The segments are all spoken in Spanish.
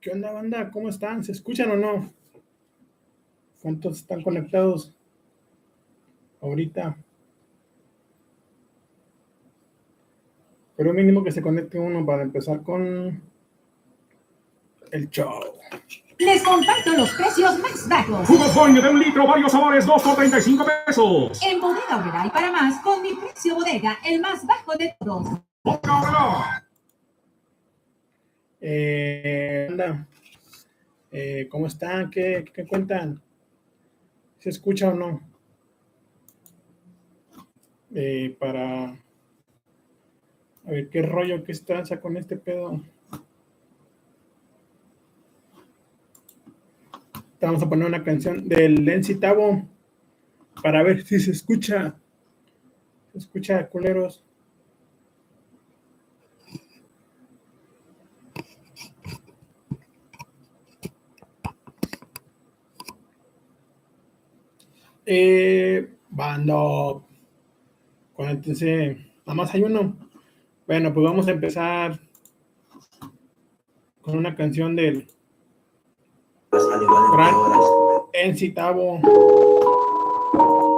¿Qué onda, banda? ¿Cómo están? ¿Se escuchan o no? ¿Cuántos están conectados ahorita? Pero mínimo que se conecte uno para empezar con el show. Les comparto los precios más bajos. Jugo Foño de un litro, varios sabores, 2 por 35 pesos. En Bodega Obrera y para más, con mi precio bodega, el más bajo de todos. Bodega Obrera. Eh, anda. Eh, ¿Cómo están? ¿Qué, ¿Qué cuentan? ¿Se escucha o no? Eh, para a ver qué rollo, qué tranza con este pedo. Vamos a poner una canción del Lenzi Tavo para ver si se escucha. Se escucha, culeros. Eh, bando. Conéctense. Nada más hay uno. Bueno, pues vamos a empezar con una canción del. Enzi Tavo.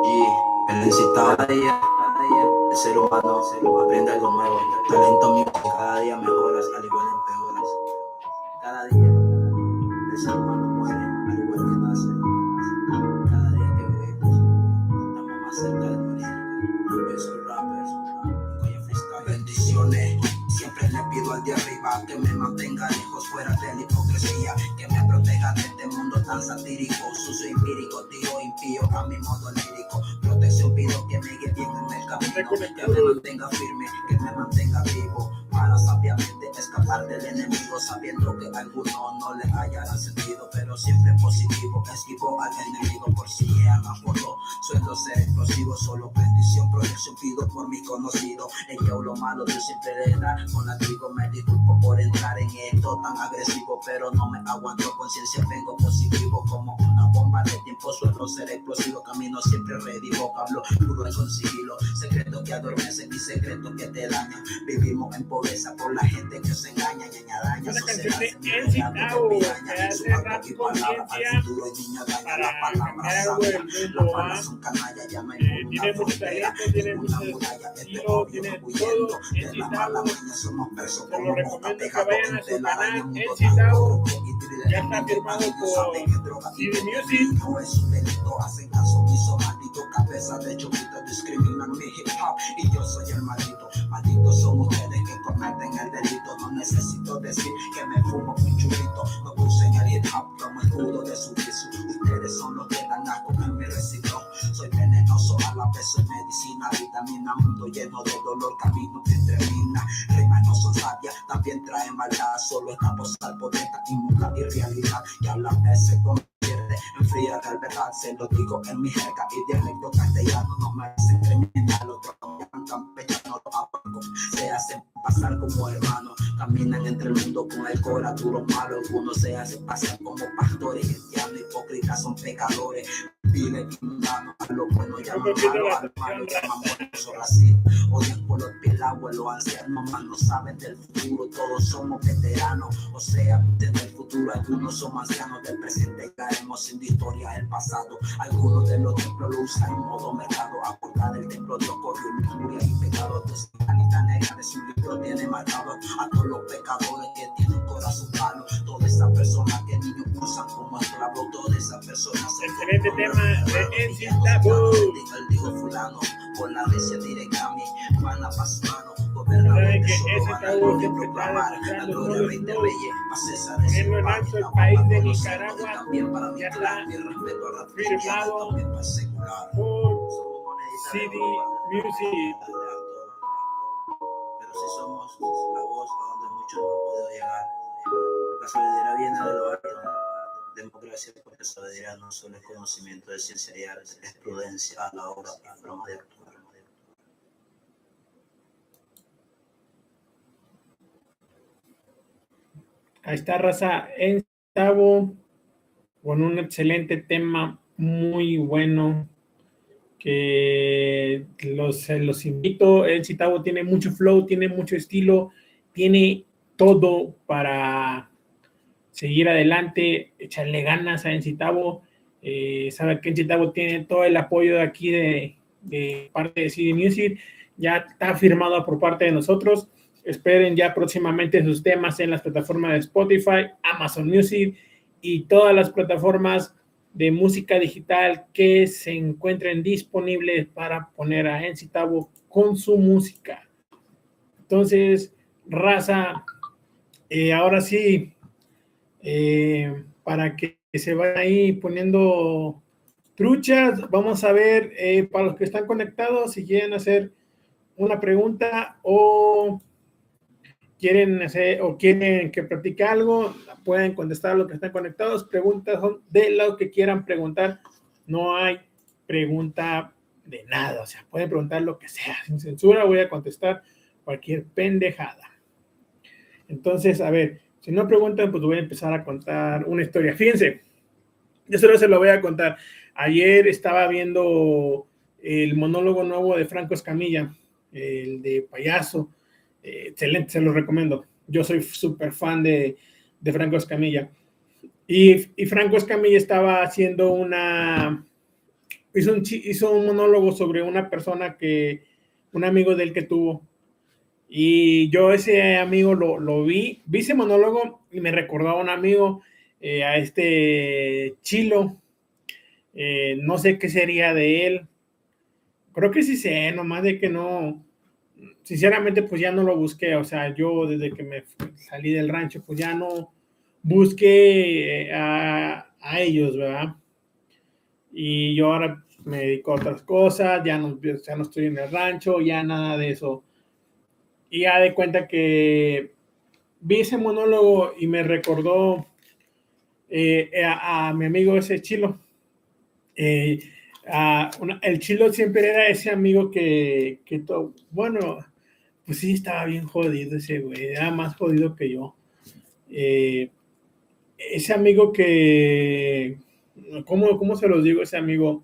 Y el necesitado cada día, el ser humano aprende algo nuevo. Talento mío, cada día mejoras, al igual empeoras. Cada día al de arriba que me mantenga lejos fuera de la hipocresía, que me proteja de este mundo tan satírico, sucio empírico, tiro impío a mi modo lírico. Protección pido que me guíe bien en el camino, que me mantenga firme, que me mantenga vivo, para sabiamente escapar del enemigo, sabiendo que alguno no le hallará sentido, pero siempre positivo, esquivo al enemigo por si aman por lo, suelo ser explosivo, solo bendición, protección pido por mi conocido, en yo lo malo Dios siempre le con latigo me disculpo por entrar en esto tan agresivo, pero no me aguanto conciencia, vengo positivo como bomba de tiempo, suelo ser explosivo, camino siempre ready, vocablo puro y con sigilo, secreto que adormecen y secreto que te dañan, vivimos en pobreza por la gente que se engaña, daña, sociedad y daña, muralla, este la somos como pegado araña, un Ya está firmado por veneno Music. no es un delito, hacen caso maldito cabeza de chupito, discriminan mi hip hop y yo soy el maldito, malditos son ustedes que cometen el delito, no necesito decir que me fumo un churrito, no usen el hip hop como escudo de su vicio, ustedes son los que dan asco soy medicina, vitamina, mundo lleno de dolor, camino que termina, rimas no son sabias, también traen maldad, solo estamos al poder, inmunda y realidad, que a la vez se convierte en fría de verdad, se lo digo en mi jerga y dialecto castellano, no me hacen criminal, llaman campechano, lo apago, se hacen pasar como hermanos, caminan entre el mundo con el corazón duro malo, algunos se hacen pasar como pastores cristianos, hipócritas son pecadores, viven inmundanos, a lo bueno llaman malo, al malo llaman moroso, racista, odian por los pelados, los ancianos, más no saben del futuro, todos somos veteranos, o sea, desde el futuro algunos somos ancianos del presente, caemos sin historia del pasado, algunos de los templos lo usan en modo mercado, a del templo corrió lujuria y pecado, tu sanita negra de su libro tiene marcado a todos los pecadores que tienen corazón malo, toda esa persona que niños usan como esclavo, toda esa persona se Excelente tema de dijo dijo fulano, por la recia directa a mí, van a pasar que ese siempre está demostrando todo el alto país de Nicaragua, ya está firmado por CD Music. pero si somos la voz a donde muchos no han podido llegar. La solidaridad viene de lo alto. Democracia, porque solidaridad no solo es conocimiento de ciencia y arte, es prudencia a la hora de actuar. Ahí está Raza en con un excelente tema muy bueno que los, los invito. El Citavo tiene mucho flow, tiene mucho estilo, tiene todo para seguir adelante, echarle ganas a Encitavo. Eh, sabe que Encitavo tiene todo el apoyo de aquí de, de parte de CD Music. Ya está firmado por parte de nosotros. Esperen ya próximamente sus temas en las plataformas de Spotify, Amazon Music y todas las plataformas de música digital que se encuentren disponibles para poner a Encitavo con su música. Entonces, raza, eh, ahora sí, eh, para que se vayan ahí poniendo truchas, vamos a ver eh, para los que están conectados si quieren hacer una pregunta o quieren hacer o quieren que practique algo, pueden contestar a los que están conectados. Preguntas son de lo que quieran preguntar. No hay pregunta de nada, o sea, pueden preguntar lo que sea, sin censura, voy a contestar cualquier pendejada. Entonces, a ver, si no preguntan, pues voy a empezar a contar una historia. Fíjense, yo solo se lo voy a contar. Ayer estaba viendo el monólogo nuevo de Franco Escamilla, el de payaso. Eh, excelente, se lo recomiendo. Yo soy súper fan de, de, Franco Escamilla. Y, y, Franco Escamilla estaba haciendo una. Hizo un, hizo un monólogo sobre una persona que. Un amigo de él que tuvo y yo ese amigo lo, lo, vi, vi ese monólogo y me recordó a un amigo, eh, a este Chilo. Eh, no sé qué sería de él. Creo que sí sé, nomás de que no, sinceramente pues ya no lo busqué. O sea, yo desde que me salí del rancho pues ya no busqué eh, a, a ellos, ¿verdad? Y yo ahora me dedico a otras cosas, ya no, ya no estoy en el rancho, ya nada de eso y ya de cuenta que vi ese monólogo y me recordó eh, a, mi amigo ese chilo. Eh, el chilo siempre era ese amigo que, que todo, bueno, pues sí, estaba bien jodido ese güey, era más jodido que yo. Eh, ese amigo que, ¿cómo, ¿cómo, se los digo? Ese amigo,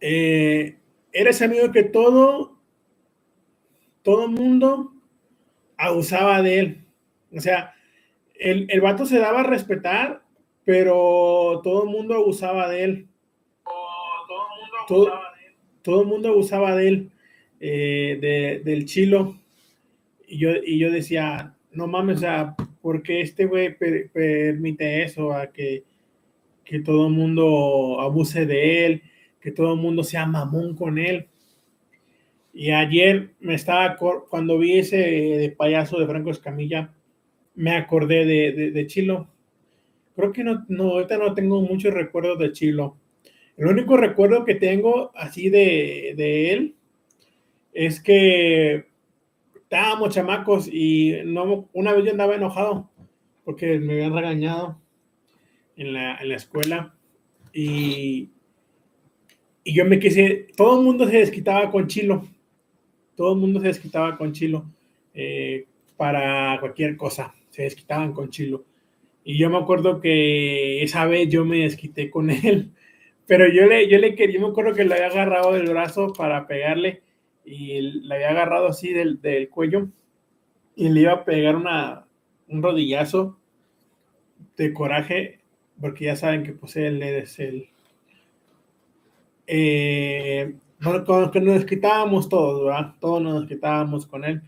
era ese amigo que todo todo mundo abusaba de él. O sea, el, el vato se daba a respetar, pero todo el mundo abusaba de él. todo, el mundo abusaba de él, eh, de, del chilo. Y yo, y yo decía, no mames, o sea, ¿por este güey permite eso? A que, que todo el mundo abuse de él, que todo el mundo sea mamón con él. Y ayer me estaba, cuando vi ese payaso de Franco Escamilla, me acordé de, de, Chilo. Creo que no, no, ahorita no tengo muchos recuerdos de Chilo. El único recuerdo que tengo así de, de él es que estábamos chamacos y no, una vez yo andaba enojado porque me habían regañado en la, en la escuela y, y yo me quise, todo el mundo se desquitaba con Chilo todo el mundo se desquitaba con Chilo eh, para cualquier cosa, se desquitaban con Chilo. Y yo me acuerdo que esa vez yo me desquité con él, pero yo le, yo le quería, yo me acuerdo que le había agarrado del brazo para pegarle y le había agarrado así del, del cuello y le iba a pegar una, un rodillazo de coraje, porque ya saben que pues él es el... Eh, que nos quitábamos todos, ¿verdad? Todos nos quitábamos con él,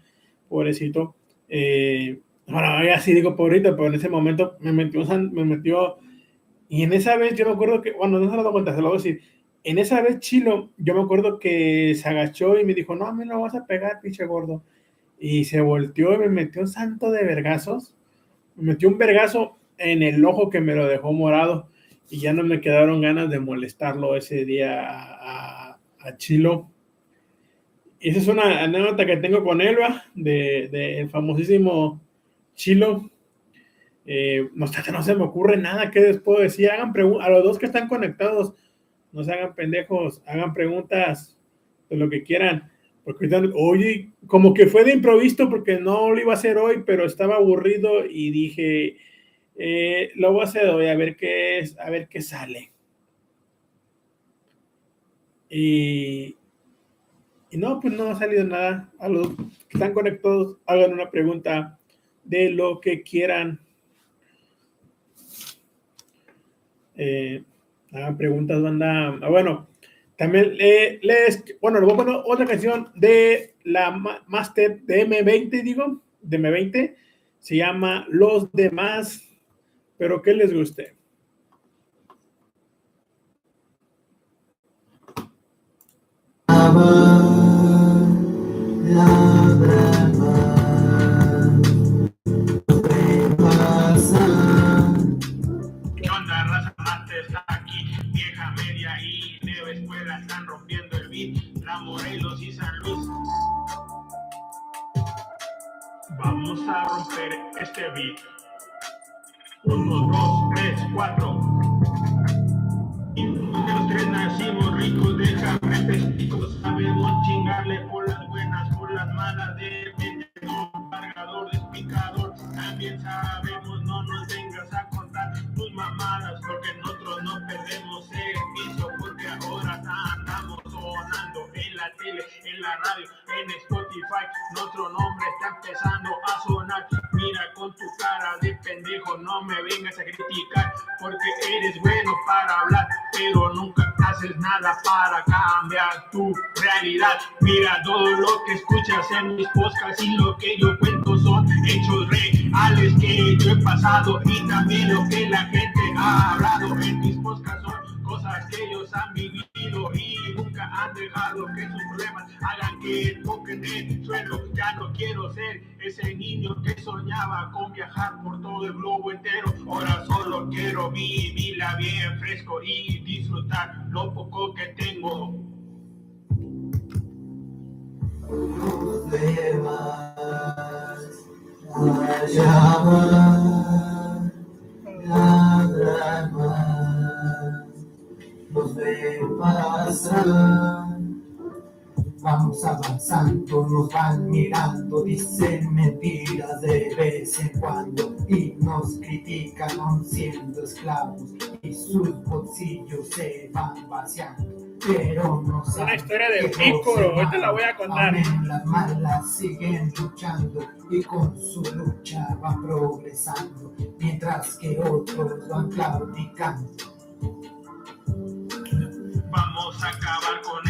pobrecito. Eh, bueno, ya sí digo pobrecito, pero en ese momento me metió, me metió, y en esa vez yo me acuerdo que, bueno, no se lo doy cuenta, se lo voy a decir, en esa vez Chilo, yo me acuerdo que se agachó y me dijo, no, a mí no vas a pegar, pinche gordo. Y se volteó y me metió un santo de vergazos, me metió un vergazo en el ojo que me lo dejó morado y ya no me quedaron ganas de molestarlo ese día a, Chilo. esa es una anécdota que tengo con Elba, del de, famosísimo Chilo. Eh, no, no se me ocurre nada que después decir. Hagan a los dos que están conectados, no se hagan pendejos, hagan preguntas de lo que quieran. Porque oye, como que fue de improviso porque no lo iba a hacer hoy, pero estaba aburrido y dije, eh, lo voy a hacer hoy, a ver qué es, a ver qué sale. Y, y no, pues no ha salido nada. A los que están conectados, hagan una pregunta de lo que quieran. Eh, hagan preguntas, banda. Ah, bueno, también les, bueno, les voy a poner otra canción de la Master de M20, digo, de M20. Se llama Los Demás, pero que les guste. Morelos este beat. Uno, dos, tres, cuatro. Y los tres nacimos ricos de cabretes. Sabemos chingarle por radio, en Spotify. Nuestro nombre está empezando a sonar. Mira con tu cara de pendejo, no me vengas a criticar, porque eres bueno para hablar, pero nunca haces nada para cambiar tu realidad. Mira todo lo que escuchas en mis podcasts y lo que yo cuento son hechos reales que yo he pasado y también lo que la gente ha hablado en mis podcasts son cosas que ellos han vivido y nunca han dejado que sus problemas toquen el suelo. Ya no quiero ser ese niño que soñaba con viajar por todo el globo entero. Ahora solo quiero vivirla bien fresco y disfrutar lo poco que tengo. los veo pasar. Vamos avanzando, nos van mirando, dicen mentiras de vez en cuando y nos critican aún siendo esclavos y sus bolsillos se van vaciando. Pero no saben Una historia de Pícoro, ahorita la voy a contar. Las malas siguen luchando y con su lucha van progresando, mientras que otros van claudicando. Vamos a acabar con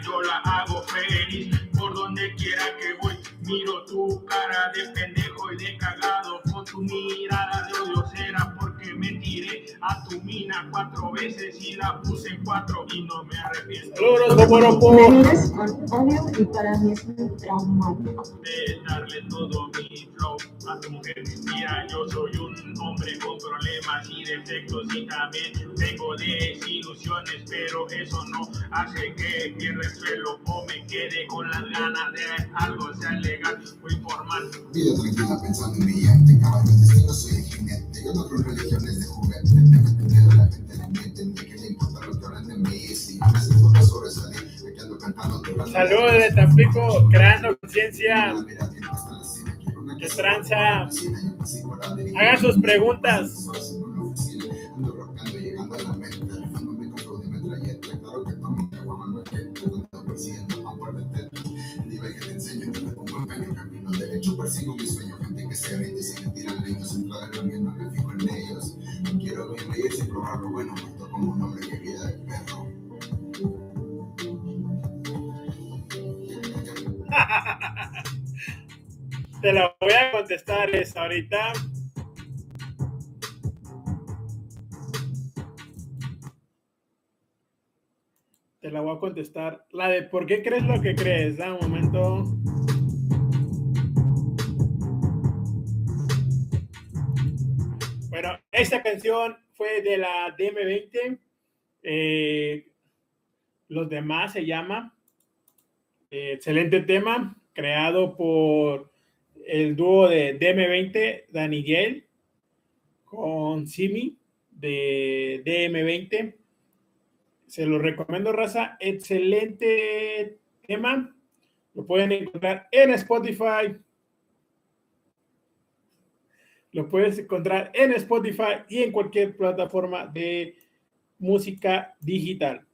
yo la hago feliz. Por donde quiera que voy, miro tu cara de pendejo y de cagado. Con tu mirada de odio será porque me tiré a tu mina cuatro veces y la puse en cuatro y no me arrepiento. Me con odio y para mí es muy traumático. De darle todo mi flow a tu mujer. Mira, yo soy un hombre con problemas y defectos y también tengo desilusiones, pero eso no hace que pierda el suelo o me quede con las ganas de algo sea legal o informal. Vida tranquila pensando en brillante, destino soy el jinete, yo no creo religiones de juguete, la gente en ni que le importa lo que hablan de mí, si me hacen fotos sobresalir, me quedo cantando. Saludos de Tampico, creando conciencia. ¿Qué tranza? Hagan sus preguntas. Persigo mi sueño, gente que se rinde sin leños, en la no me fijo en ellos. Quiero vivir sin probar lo bueno, como un hombre que vida perro. Te la voy a contestar esa ahorita. Te la voy a contestar. La de ¿por qué crees lo que crees? Da un momento. Bueno, esta canción fue de la DM20. Eh, los demás se llama. Eh, excelente tema, creado por el dúo de DM20, Daniguel, con Simi de DM20. Se lo recomiendo, raza. Excelente tema. Lo pueden encontrar en Spotify. Lo puedes encontrar en Spotify y en cualquier plataforma de música digital.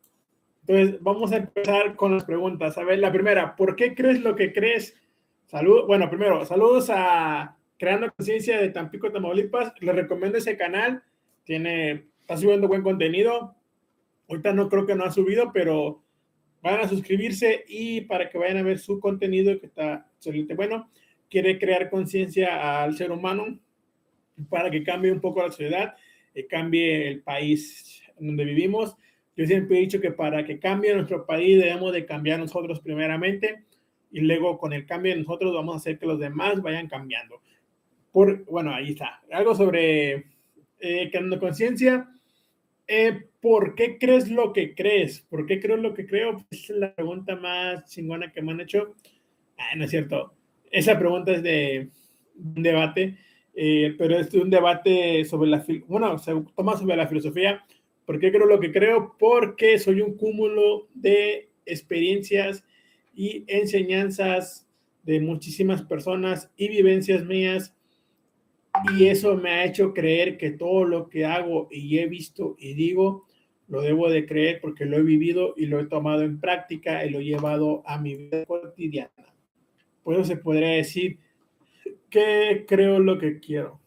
Entonces, vamos a empezar con las preguntas. A ver, la primera, ¿por qué crees lo que crees? Salud, bueno, primero, saludos a Creando Conciencia de Tampico, Tamaulipas. Les recomiendo ese canal. Tiene, está subiendo buen contenido. Ahorita no creo que no ha subido, pero van a suscribirse y para que vayan a ver su contenido que está excelente. Bueno, quiere crear conciencia al ser humano para que cambie un poco la sociedad, y cambie el país donde vivimos. Yo siempre he dicho que para que cambie nuestro país debemos de cambiar nosotros primeramente y luego con el cambio nosotros vamos a hacer que los demás vayan cambiando. Por, bueno, ahí está. Algo sobre eh, creando conciencia. Eh, ¿Por qué crees lo que crees? ¿Por qué creo lo que creo? Es la pregunta más chingona que me han hecho. Ah, no es cierto. Esa pregunta es de un debate, eh, pero es un debate sobre la, bueno, se toma sobre la filosofía. ¿Por qué creo lo que creo? Porque soy un cúmulo de experiencias y enseñanzas de muchísimas personas y vivencias mías. Y eso me ha hecho creer que todo lo que hago y he visto y digo, lo debo de creer porque lo he vivido y lo he tomado en práctica y lo he llevado a mi vida cotidiana. Por eso se podría decir que creo lo que quiero.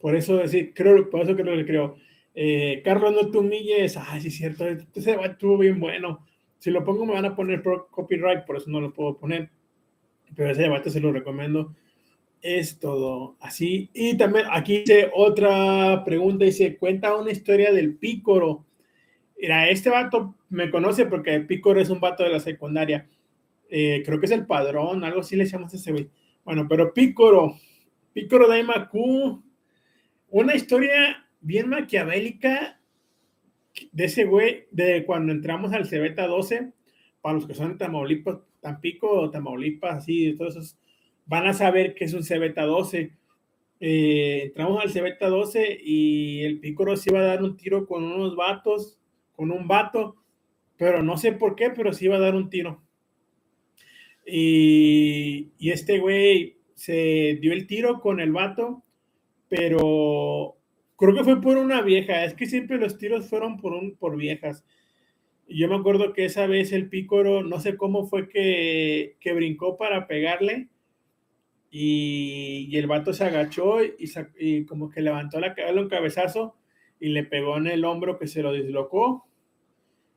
Por eso decir, creo, por eso creo que creo. Eh, Carlos, no te humilles. Ay, sí, es cierto. Ese debate estuvo bien bueno. Si lo pongo, me van a poner copyright, por eso no lo puedo poner. Pero ese debate se lo recomiendo. Es todo así. Y también aquí dice otra pregunta: dice, cuenta una historia del pícoro. Mira, este vato me conoce porque el pícoro es un vato de la secundaria. Eh, creo que es el padrón, algo así le llamamos a ese güey. Bueno, pero pícoro, pícoro de Q, una historia bien maquiavélica de ese güey, de cuando entramos al Cebeta 12, para los que son de Tamaulipas, Tampico o Tamaulipas, así, esos, van a saber que es un Cebeta 12. Eh, entramos al Cebeta 12 y el Pícoro se iba a dar un tiro con unos vatos, con un vato, pero no sé por qué, pero sí iba a dar un tiro. Y, y este güey se dio el tiro con el vato, pero Creo que fue por una vieja, es que siempre los tiros fueron por, un, por viejas. Yo me acuerdo que esa vez el pícoro, no sé cómo fue que, que brincó para pegarle y, y, el vato se agachó y, y como que levantó la cabeza un cabezazo y le pegó en el hombro que se lo dislocó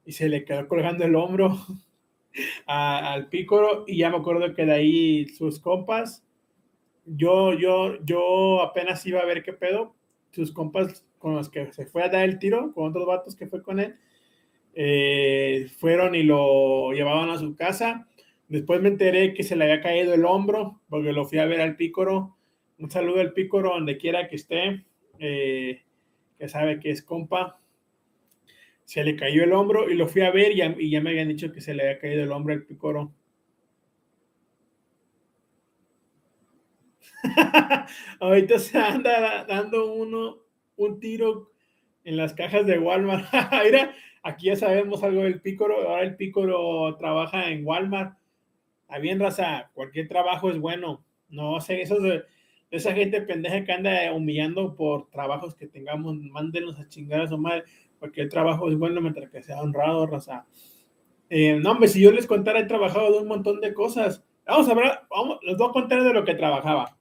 y se le quedó colgando el hombro a, al pícoro y ya me acuerdo que de ahí sus compas, yo, yo, yo apenas iba a ver qué pedo, sus compas con los que se fue a dar el tiro, con otros vatos que fue con él, eh, fueron y lo llevaban a su casa. Después me enteré que se le había caído el hombro, porque lo fui a ver al pícoro. Un saludo al pícoro donde quiera que esté, eh, que sabe que es compa. Se le cayó el hombro y lo fui a ver y ya, y ya me habían dicho que se le había caído el hombro al pícoro. Ahorita se anda dando uno un tiro en las cajas de Walmart. Mira, aquí ya sabemos algo del pícoro. Ahora el pícoro trabaja en Walmart. A bien, raza, cualquier trabajo es bueno. No sé, de esa gente pendeja que anda humillando por trabajos que tengamos, mándenos a chingar a su madre. Cualquier trabajo es bueno mientras que sea honrado, raza. Eh, no, hombre, si yo les contara, he trabajado de un montón de cosas. Vamos a ver, vamos, les voy a contar de lo que trabajaba.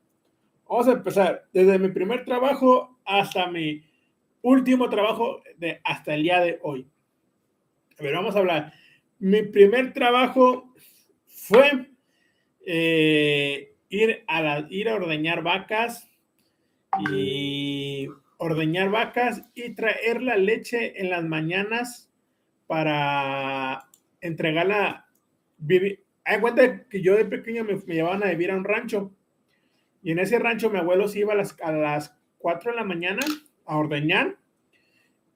Vamos a empezar desde mi primer trabajo hasta mi último trabajo de hasta el día de hoy. A ver, vamos a hablar. Mi primer trabajo fue eh, ir, a ir a ordeñar vacas y ordeñar vacas y traer la leche en las mañanas para entregarla. Hay cuenta que yo de pequeño me, me llevaban a vivir a un rancho y en ese rancho mi abuelo se iba a las, a las 4 de la mañana a ordeñar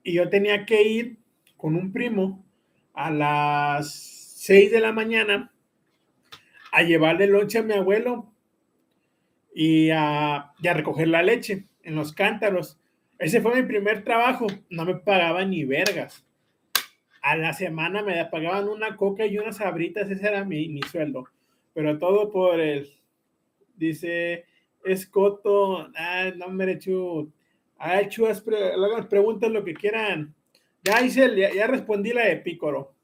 y yo tenía que ir con un primo a las 6 de la mañana a llevarle lonche a mi abuelo y a, a, recoger la leche en los cántaros. Ese fue mi primer trabajo. No me pagaban ni vergas. A la semana me pagaban una coca y unas abritas. Ese era mi, mi sueldo. Pero todo por el, dice, Escoto, ah, no me hecho, ah, chuas, hagan preguntas lo que quieran. Ya hice, ya, respondí la de Pícoro.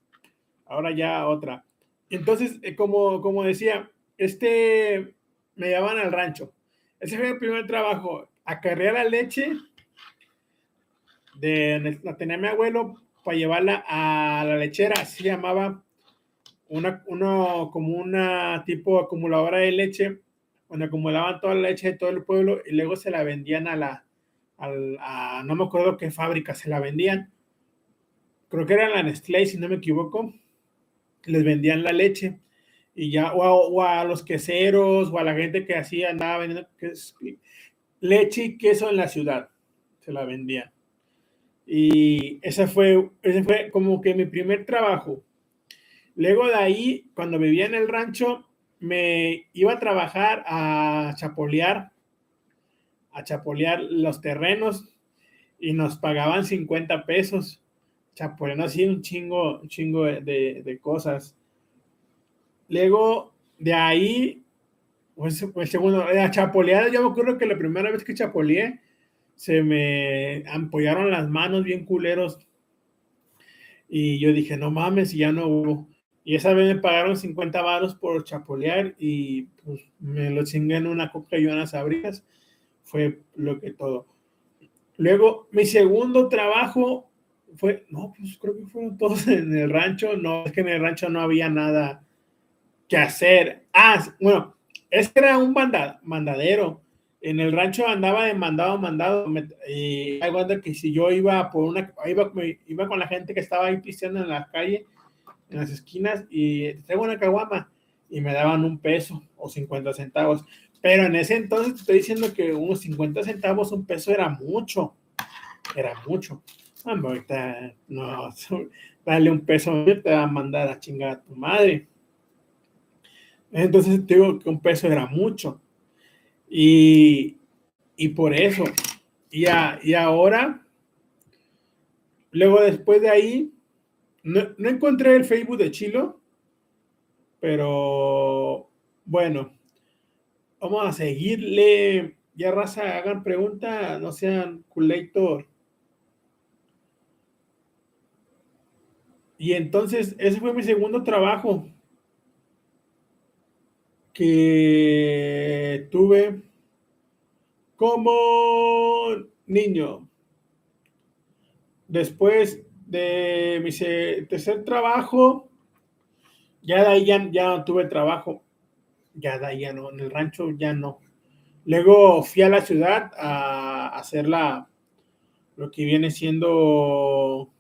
Ahora ya otra. Entonces, eh, como, como decía, este me llevaban al rancho. Ese fue el primer trabajo. Acarrear la leche de la tenía mi abuelo para llevarla a la lechera, así llamaba una, uno, como una tipo acumuladora de leche, donde acumulaban toda la leche de todo el pueblo y luego se la vendían a la, al- a, no me acuerdo qué fábrica se la vendían, creo que era la Nestlé, si no me equivoco, les vendían la leche y ya, o a, o a los queseros o a la gente que hacía, andaba vendiendo leche y queso en la ciudad, se la vendían. Y ese fue, ese fue como que mi primer trabajo. Luego de ahí, cuando vivía en el rancho, me iba a trabajar a chapolear, a chapolear los terrenos y nos pagaban 50 pesos. Chapoleando así un chingo, chingo de, de- cosas. Luego de ahí, pues, el segundo, la chapoleada, yo me acuerdo que la primera vez que chapoleé, se me ampollaron las manos bien culeros. Y yo dije, no mames, y ya no hubo. Y esa vez me pagaron 50 varos por chapolear y pues me lo chingué en una coca y unas abrigas. Fue lo que todo. Luego, mi segundo trabajo fue, no, pues creo que fueron todos en el rancho. No, es que en el rancho no había nada que hacer. Ah, bueno, es era un manda- mandadero. En el rancho andaba de mandado mandado. y hay que si yo iba por una, iba, iba con la gente que estaba ahí pisteando en la calle, en las esquinas, y traigo una caguama, y me daban un peso o 50 centavos. Pero en ese entonces te estoy diciendo que unos 50 centavos, un peso era mucho. Era mucho. Hombre, ahorita no, dale un peso, te va a mandar a chingar a tu madre. Entonces te digo que un peso era mucho. Y, y por eso. Y, a- y ahora, luego después de ahí, no, no encontré el Facebook de Chilo, pero bueno, vamos a seguirle. Ya raza, hagan pregunta, no sean culator. Y entonces, ese fue mi segundo trabajo que tuve como niño. Después de mi tercer trabajo, ya de ahí ya, ya no tuve trabajo. Ya de ahí ya no, en el rancho ya no. Luego fui a la ciudad a hacer la, lo que viene siendo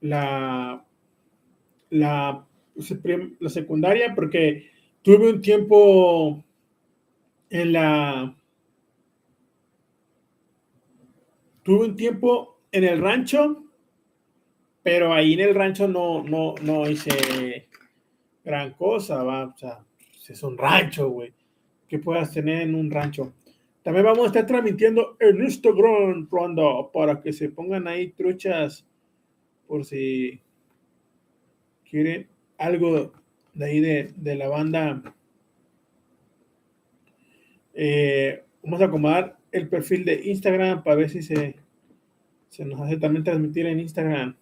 la, la, la secundaria, porque tuve un tiempo en la, tuve un tiempo en el rancho, pero ahí en el rancho no, no, no hice gran cosa, va, o sea, es un rancho, güey. ¿Qué puedas tener en un rancho? También vamos a estar transmitiendo en Instagram, Ronda, para que se pongan ahí truchas por si quieren algo de ahí de, de la banda. Eh, vamos a acomodar el perfil de Instagram para ver si se, se nos hace también transmitir en Instagram.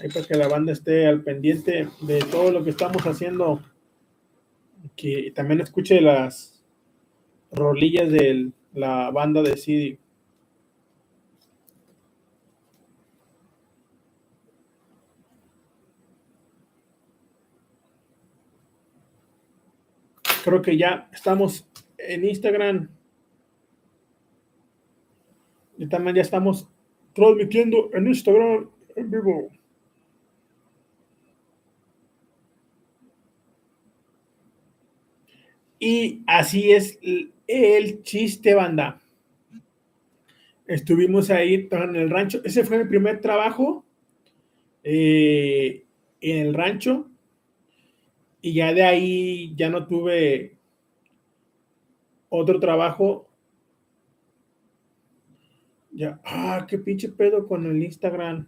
Ahí para que la banda esté al pendiente de todo lo que estamos haciendo. Que también escuche las rolillas de la banda de CD. Creo que ya estamos en Instagram. Y también ya estamos transmitiendo en Instagram en vivo. Y así es el, chiste, banda. Estuvimos ahí en el rancho. Ese fue mi primer trabajo eh, en el rancho. Y ya de ahí ya no tuve otro trabajo. Ya, ah, qué pinche pedo con el Instagram.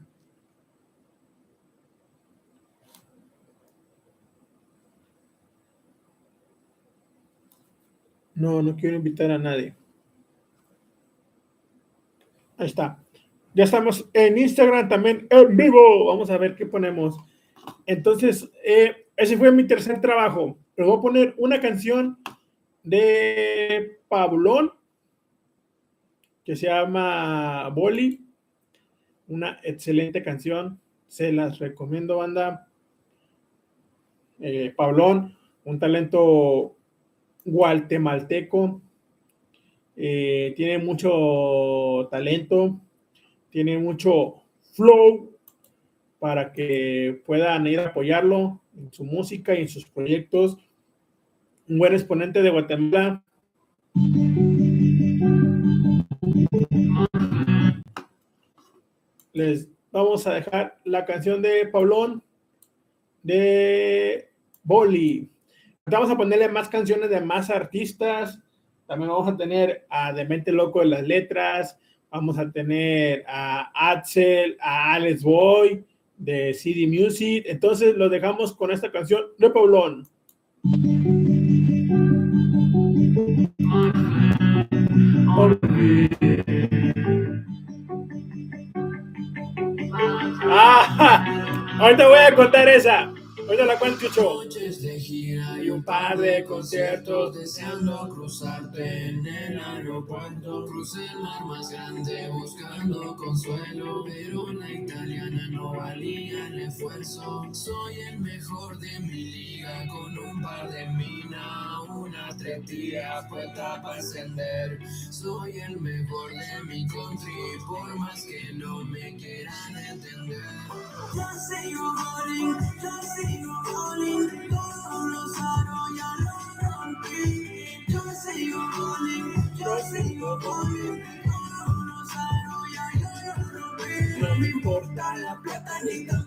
No, no quiero invitar a nadie. Ahí está. Ya estamos en Instagram también en vivo. Vamos a ver qué ponemos. Entonces, eh, ese fue mi tercer trabajo. Les voy a poner una canción de Pablón que se llama Boli. Una excelente canción. Se las recomiendo, banda. Eh, Pablón, un talento guatemalteco. Eh, tiene mucho talento, tiene mucho flow para que puedan ir a apoyarlo en su música y en sus proyectos. Un buen exponente de Guatemala. Les vamos a dejar la canción de Pablón de Boli. Vamos a ponerle más canciones de más artistas. También vamos a tener a Demente Loco de las Letras. Vamos a tener a Axel, a Alex Boy de CD Music. Entonces lo dejamos con esta canción de Pablón. Ah, ahorita voy a contar esa. Ahorita la cuento, Chucho. Un par de conciertos deseando cruzarte en el aeropuerto. Crucé el mar más grande buscando consuelo, pero la italiana no valía el esfuerzo. Soy el mejor de mi liga con un par de minas, una tretilla puesta para encender. Soy el mejor de mi country, por más que no me quieran entender. Yo sigo rolling, yo sigo rolling, la plata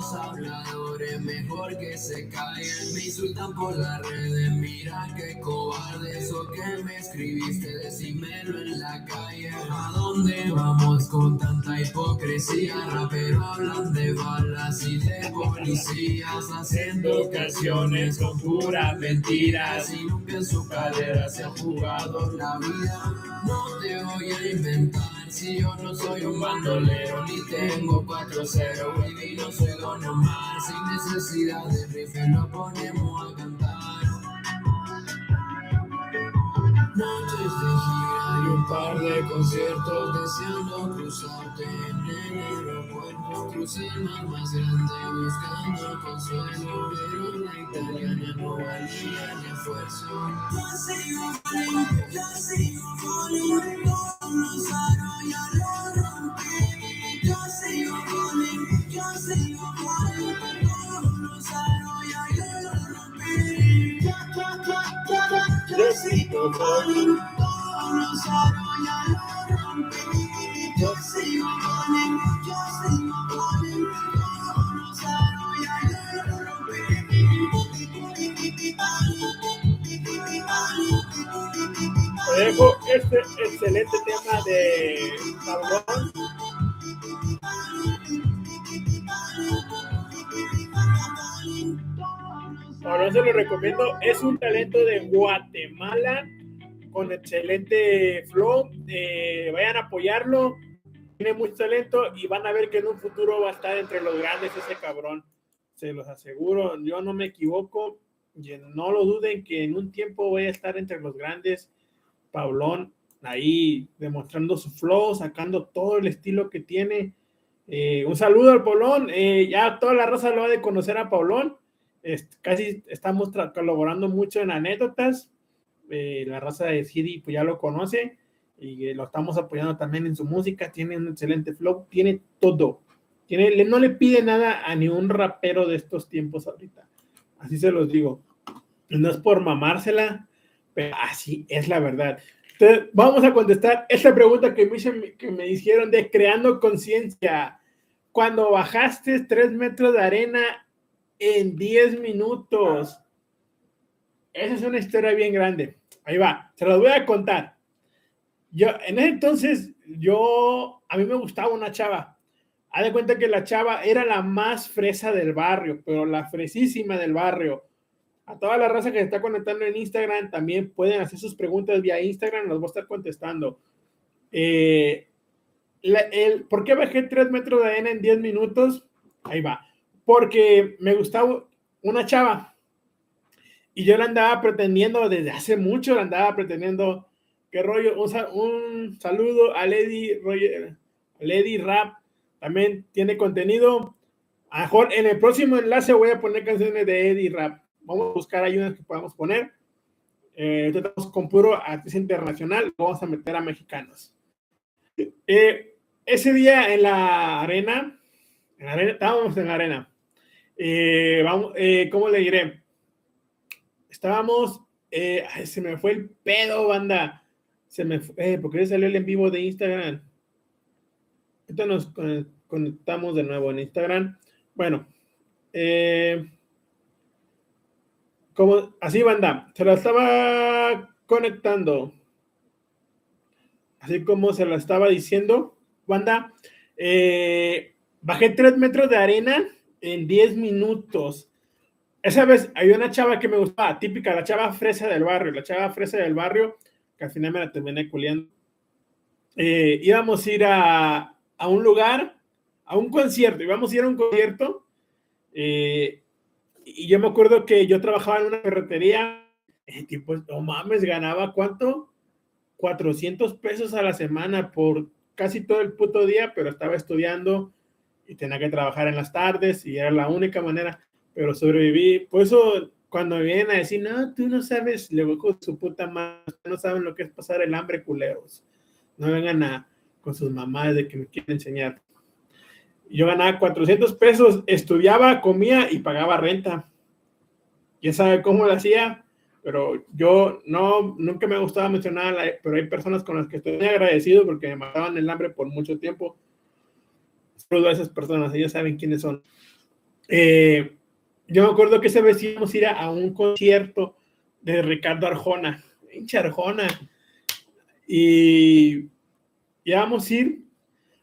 los habladores mejor que se callen. Me insultan por las redes, mira qué cobarde. Eso que me escribiste, decímelo en la calle. ¿A dónde vamos con tanta hipocresía? Raperos hablan de balas y de policías. Haciendo canciones con puras mentiras. Y nunca en su cadera se ha jugado la vida. No te voy a inventar. Si yo no soy un bandolero, ni tengo 4-0, baby, no soy Don Omar. Sin necesidad de rifle, lo ponemos a cantar. Noches de gira y un par de conciertos deseando cruzarte en el el mar más grande buscando consuelo, pero la italiana no valía el esfuerzo. Yo sigo falling, yo sigo falling, todos los aros ya lo rompí. Yo sigo falling, yo sigo falling, todos los aros ya yo lo rompí. Ya, ya, ya, ya, yo sigo todos los aros ya lo rompí. Yo sigo falling, dejo este excelente tema de Pablón. Pablón se lo recomiendo. Es un talento de Guatemala con excelente flow. Eh, vayan a apoyarlo. Tiene mucho talento y van a ver que en un futuro va a estar entre los grandes ese cabrón. Se los aseguro. Yo no me equivoco. Y no lo duden que en un tiempo voy a estar entre los grandes. Pablón ahí demostrando su flow, sacando todo el estilo que tiene. Eh, un saludo al Pablón. Eh, ya toda la raza lo ha de conocer a Pablón. Casi estamos colaborando mucho en anécdotas. Eh, la raza de CD pues ya lo conoce y lo estamos apoyando también en su música. Tiene un excelente flow, tiene todo. Tiene, no le pide nada a ni un rapero de estos tiempos ahorita. Así se los digo. No es por mamársela, así es la verdad. Entonces, vamos a contestar esta pregunta que me, que me hicieron de creando conciencia. Cuando bajaste tres metros de arena en 10 minutos. Esa es una historia bien grande. Ahí va, se las voy a contar. yo, en ese entonces, yo, a mí me gustaba una chava. Haz de cuenta que la chava era la más fresa del barrio, pero la fresísima del barrio. A toda la raza que se está conectando en Instagram también pueden hacer sus preguntas vía Instagram, las voy a estar contestando. Eh, el, ¿Por qué bajé 3 metros de arena en 10 minutos? Ahí va. Porque me gustaba una chava y yo la andaba pretendiendo desde hace mucho, la andaba pretendiendo. ¿Qué rollo? Un, un saludo a Lady, Roger- Lady Rap. También tiene contenido. A mejor en el próximo enlace voy a poner canciones de Eddie Rap. Vamos a buscar ahí unas que podamos poner. Eh, con puro artista internacional. Vamos a meter a mexicanos. Eh, ese día en la arena, en la arena estábamos en la arena. Eh, vamos, eh, ¿Cómo le diré? Estábamos, eh, se me fue el pedo, banda. Se me fue, porque salió el en vivo de Instagram. Ahorita nos con- conectamos de nuevo en Instagram. Bueno, eh, como así, banda, se la estaba conectando. Así como se la estaba diciendo, banda, eh, bajé 3 metros de arena en 10 minutos. Esa vez había una chava que me gustaba, típica, la chava fresa del barrio, la chava fresa del barrio, que al final me la terminé culiando. Eh, íbamos a ir a, a un lugar, a un concierto, íbamos a ir a un concierto, eh, y yo me acuerdo que yo trabajaba en una ferretería, y tipo, no mames, ganaba cuánto? 400 pesos a la semana por casi todo el puto día, pero estaba estudiando y tenía que trabajar en las tardes y era la única manera, pero sobreviví. Por eso cuando me vienen a decir, no, tú no sabes, le voy con su puta madre, no saben lo que es pasar el hambre, culeros. No vengan a, con sus mamás de que me quieren enseñar. Yo ganaba 400 pesos, estudiaba, comía y pagaba renta. ¿Quién sabe cómo lo hacía? Pero yo no, nunca me gustaba mencionar, pero hay personas con las que estoy muy agradecido porque me mataban el hambre por mucho tiempo. Saludo a esas personas, ellos saben quiénes son. Eh, yo me acuerdo que esa vez íbamos a ir a un concierto de Ricardo Arjona, hincha Arjona, y íbamos a ir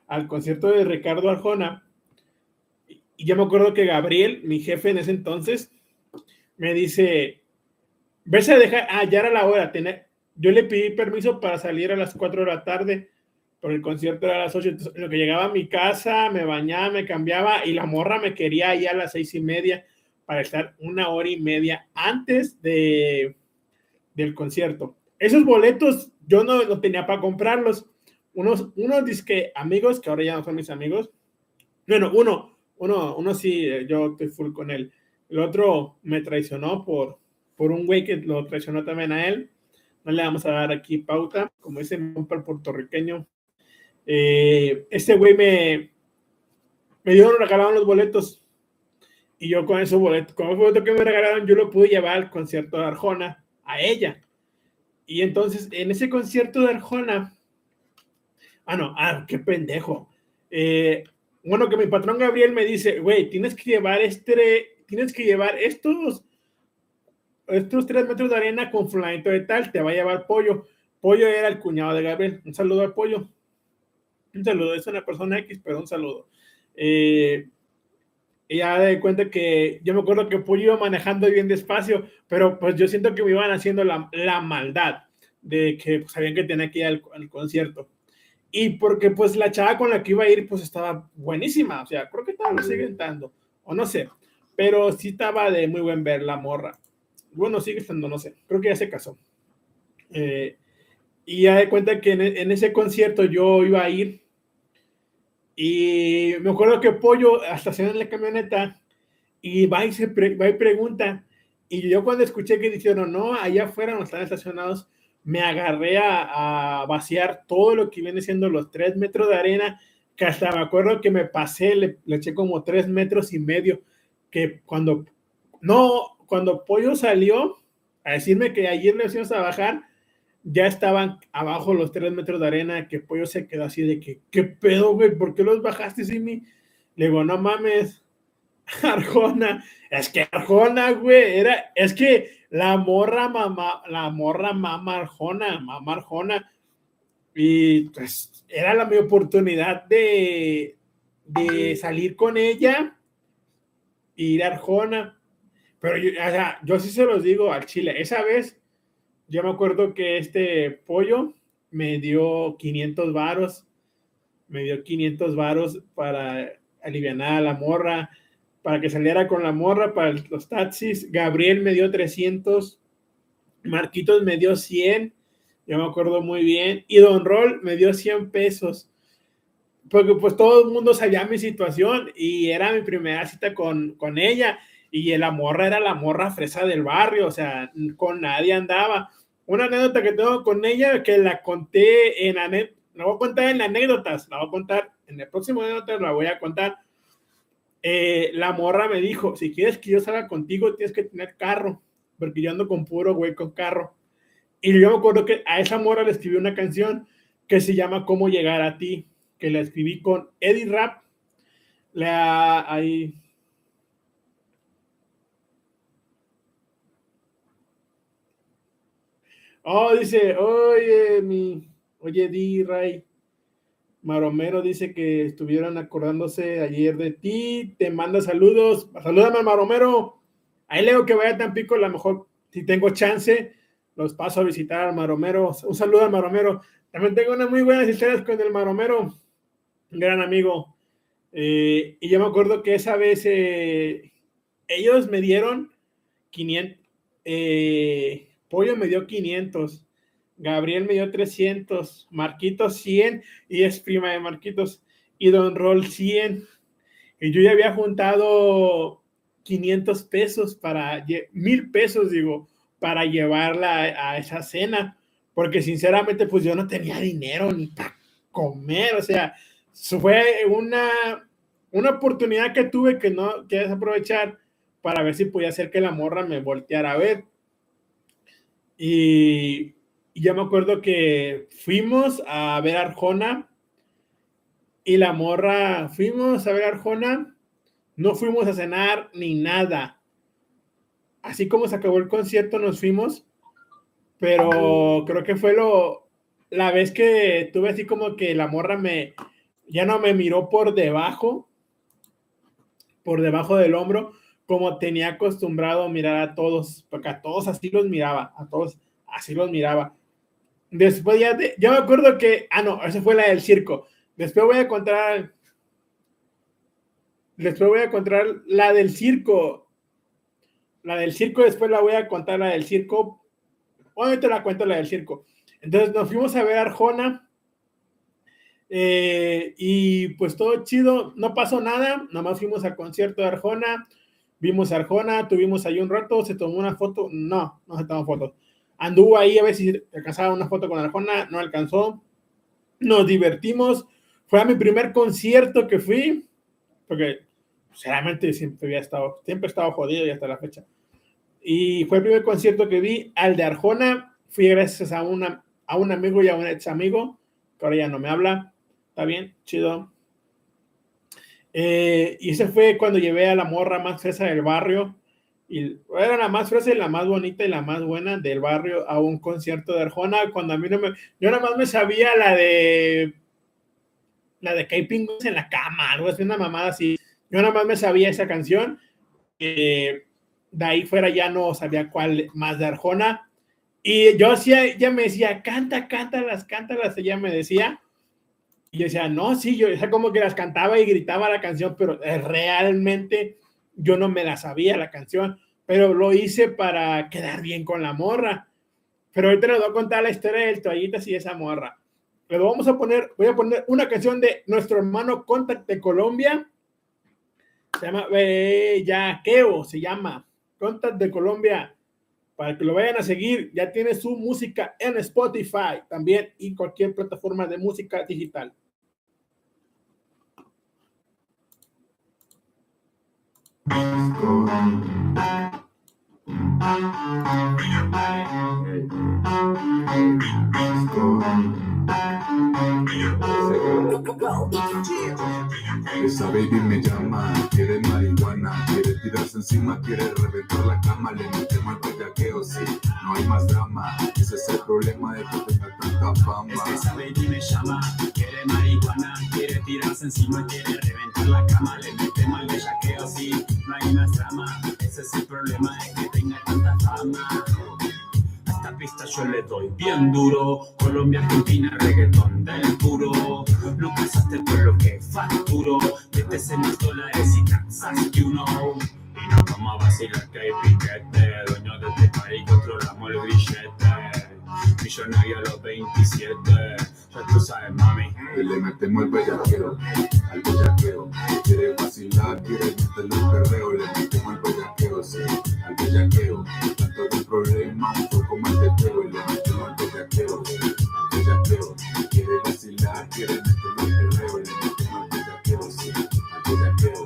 al concierto de Ricardo Arjona. Y yo me acuerdo que Gabriel, mi jefe en ese entonces, me dice, ves a dejar, ah, ya era la hora, yo le pedí permiso para salir a las 4 de la tarde, pero el concierto era a las 8, entonces en lo que llegaba a mi casa, me bañaba, me cambiaba y la morra me quería allá a las seis y media para estar una hora y media antes de, del concierto. Esos boletos yo no, no tenía para comprarlos. Unos, unos disque amigos, que ahora ya no son mis amigos. Bueno, uno, uno, uno sí, eh, yo estoy full con él. El otro me traicionó por, por un güey que lo traicionó también a él. No le vamos a dar aquí pauta, como dice el puertorriqueño. Eh, este güey me, me dieron, regalaron los boletos. Y yo con esos boletos, con esos boletos que me regalaron, yo lo pude llevar al concierto de Arjona a ella. Y entonces, en ese concierto de Arjona, ah, no, ah, qué pendejo. Eh, bueno, que mi patrón Gabriel me dice, güey, tienes que llevar este, tienes que llevar estos, estos tres metros de arena con fulanito de tal, te va a llevar pollo. Pollo era el cuñado de Gabriel. Un saludo al pollo. Un saludo, es una persona X, pero un saludo. Eh, y ya de cuenta que yo me acuerdo que Pollo iba manejando bien despacio, pero pues yo siento que me iban haciendo la, la maldad de que pues, sabían que tenía que ir al, al concierto. Y porque pues la chava con la que iba a ir pues estaba buenísima, o sea, creo que todavía lo siguen dando, o no sé, pero sí estaba de muy buen ver la morra. Bueno, sigue estando, no sé, creo que ya se casó. Eh, y ya de cuenta que en, en, ese concierto yo iba a ir y me acuerdo que Pollo estaciona en la camioneta y va y, se pre, va y pregunta. Y yo cuando escuché que dijeron, no, allá afuera no están estacionados, me agarré a, a, vaciar todo lo que viene siendo los tres metros de arena, que hasta me acuerdo que me pasé, le, le eché como tres metros y medio, que cuando, no, cuando Pollo salió a decirme que ayer le íbamos a bajar, ya estaban abajo los tres metros de arena, que Pollo se quedó así de que, ¿qué pedo, güey? ¿Por qué los bajaste, Simi? Le digo, no mames, Arjona, es que Arjona, güey, era, es que la morra mamá, la morra mamá Arjona, mamá Arjona, Y pues era la mi oportunidad de, de salir con ella ir a Arjona. Pero yo, o sea, yo sí se los digo al Chile. Esa vez, yo me acuerdo que este pollo me dio 500 varos. Me dio 500 varos para aliviar a la morra, para que saliera con la morra, para los taxis. Gabriel me dio 300. Marquitos me dio 100. Yo me acuerdo muy bien. Y Don Roll me dio 100 pesos. Porque pues todo el mundo sabía mi situación y era mi primera cita con, con ella. Y la morra era la morra fresa del barrio, o sea, con nadie andaba. Una anécdota que tengo con ella que la conté en la voy a contar en anécdotas, la voy a contar en el próximo anécdota, la voy a contar. Eh, la morra me dijo, si quieres que yo salga contigo, tienes que tener carro, porque yo ando con puro güey con carro. Y yo me acuerdo que a esa morra le escribí una canción que se llama Cómo llegar a ti, que la escribí con Eddie Rap. La, ahí, Oh, dice, oye, mi, oye, Di Ray. Maromero dice que estuvieron acordándose ayer de ti. Te manda saludos. Salúdame, Maromero. Ahí leo que vaya a Tampico. A lo mejor, si tengo chance, los paso a visitar al Maromero. Un saludo al Maromero. También tengo unas muy buenas historias con el Maromero. Un gran amigo. Eh, y yo me acuerdo que esa vez eh, ellos me dieron 500. Eh, Pollo me dio 500, Gabriel me dio 300, Marquitos 100 y es prima de Marquitos y Don Roll 100. Y yo ya había juntado 500 pesos para, mil pesos digo, para llevarla a, esa cena, porque sinceramente pues yo no tenía dinero ni para comer, o sea, fue una, una oportunidad que tuve que no que desaprovechar para ver si podía hacer que la morra me volteara a ver. Y, ya me acuerdo que fuimos a ver Arjona y la morra, fuimos a ver Arjona, no fuimos a cenar ni nada. Así como se acabó el concierto, nos fuimos, pero creo que fue lo, la vez que tuve así como que la morra me, ya no me miró por debajo, por debajo del hombro, como tenía acostumbrado a mirar a todos, porque a todos así los miraba, a todos así los miraba. Después ya, yo me acuerdo que, ah, no, esa fue la del circo. Después voy a contar, después voy a contar la del circo. La del circo, después la voy a contar la del circo. Hoy te la cuento la del circo. Entonces nos fuimos a ver Arjona. Eh, y pues todo chido, no pasó nada, nomás fuimos al concierto de Arjona, Vimos a Arjona, tuvimos ahí un rato, se tomó una foto. No, no se tomó fotos. Anduvo ahí a ver si alcanzaba una foto con Arjona, no alcanzó. Nos divertimos. Fue a mi primer concierto que fui, porque sinceramente siempre había estado, siempre he estado jodido y hasta la fecha. Y fue el primer concierto que vi, al de Arjona. Fui gracias a, una, a un amigo y a un ex amigo, que ahora ya no me habla. Está bien, chido. Eh, y ese fue cuando llevé a la morra más fresa del barrio. Y era la más fresa y la más bonita y la más buena del barrio a un concierto de Arjona. Cuando a mí no me. Yo nada más me sabía la de. La de que en la cama, algo así, una mamada así. Yo nada más me sabía esa canción. de ahí fuera ya no sabía cuál más de Arjona. Y yo hacía, ella me decía, canta, cántalas, cántalas. Ella me decía. Y yo decía, no, sí, yo decía como que las cantaba y gritaba la canción, pero eh, realmente yo no me la sabía la canción, pero lo hice para quedar bien con la morra. Pero ahorita les voy a contar la historia del toallitas y esa morra. Pero vamos a poner, voy a poner una canción de nuestro hermano Contact de Colombia. Se llama Bellaqueo, se llama Contact de Colombia. Para que lo vayan a seguir, ya tiene su música en Spotify también y cualquier plataforma de música digital. Let's go. Esa baby me llama, quiere marihuana, quiere tirarse encima, quiere reventar la cama, le metemos el bellaqueo, sí, no hay más drama. Ese es el problema de que tenga tanta fama. Es que sabe y me llama, quiere marihuana, quiere tirarse encima, quiere reventar la cama, le metemos el bellaqueo, sí, no hay más drama. Ese es el problema de que tenga tanta fama. A esta pista yo le doy bien duro, Colombia, Argentina, reggaetón del puro. No pensaste por lo que facturo, métese más dólares y taxas que uno. Y nos vamos a vacilar que hay piquete, dueño de este país, controlamos el billete. Millonario a los 27, ya tú sabes, mami. Le metemos el bellaqueo, al bellaqueo. Quiere vacilar, quiere meterle el perreo. Le metemos el bellaqueo, sí, al bellaqueo. Tanto de problema, un poco más de teo. Le metemos el bellaqueo, al bellaqueo. Quiere vacilar, quiere meterle el perreo. Le metemos el bellaqueo, sí, al bellaqueo.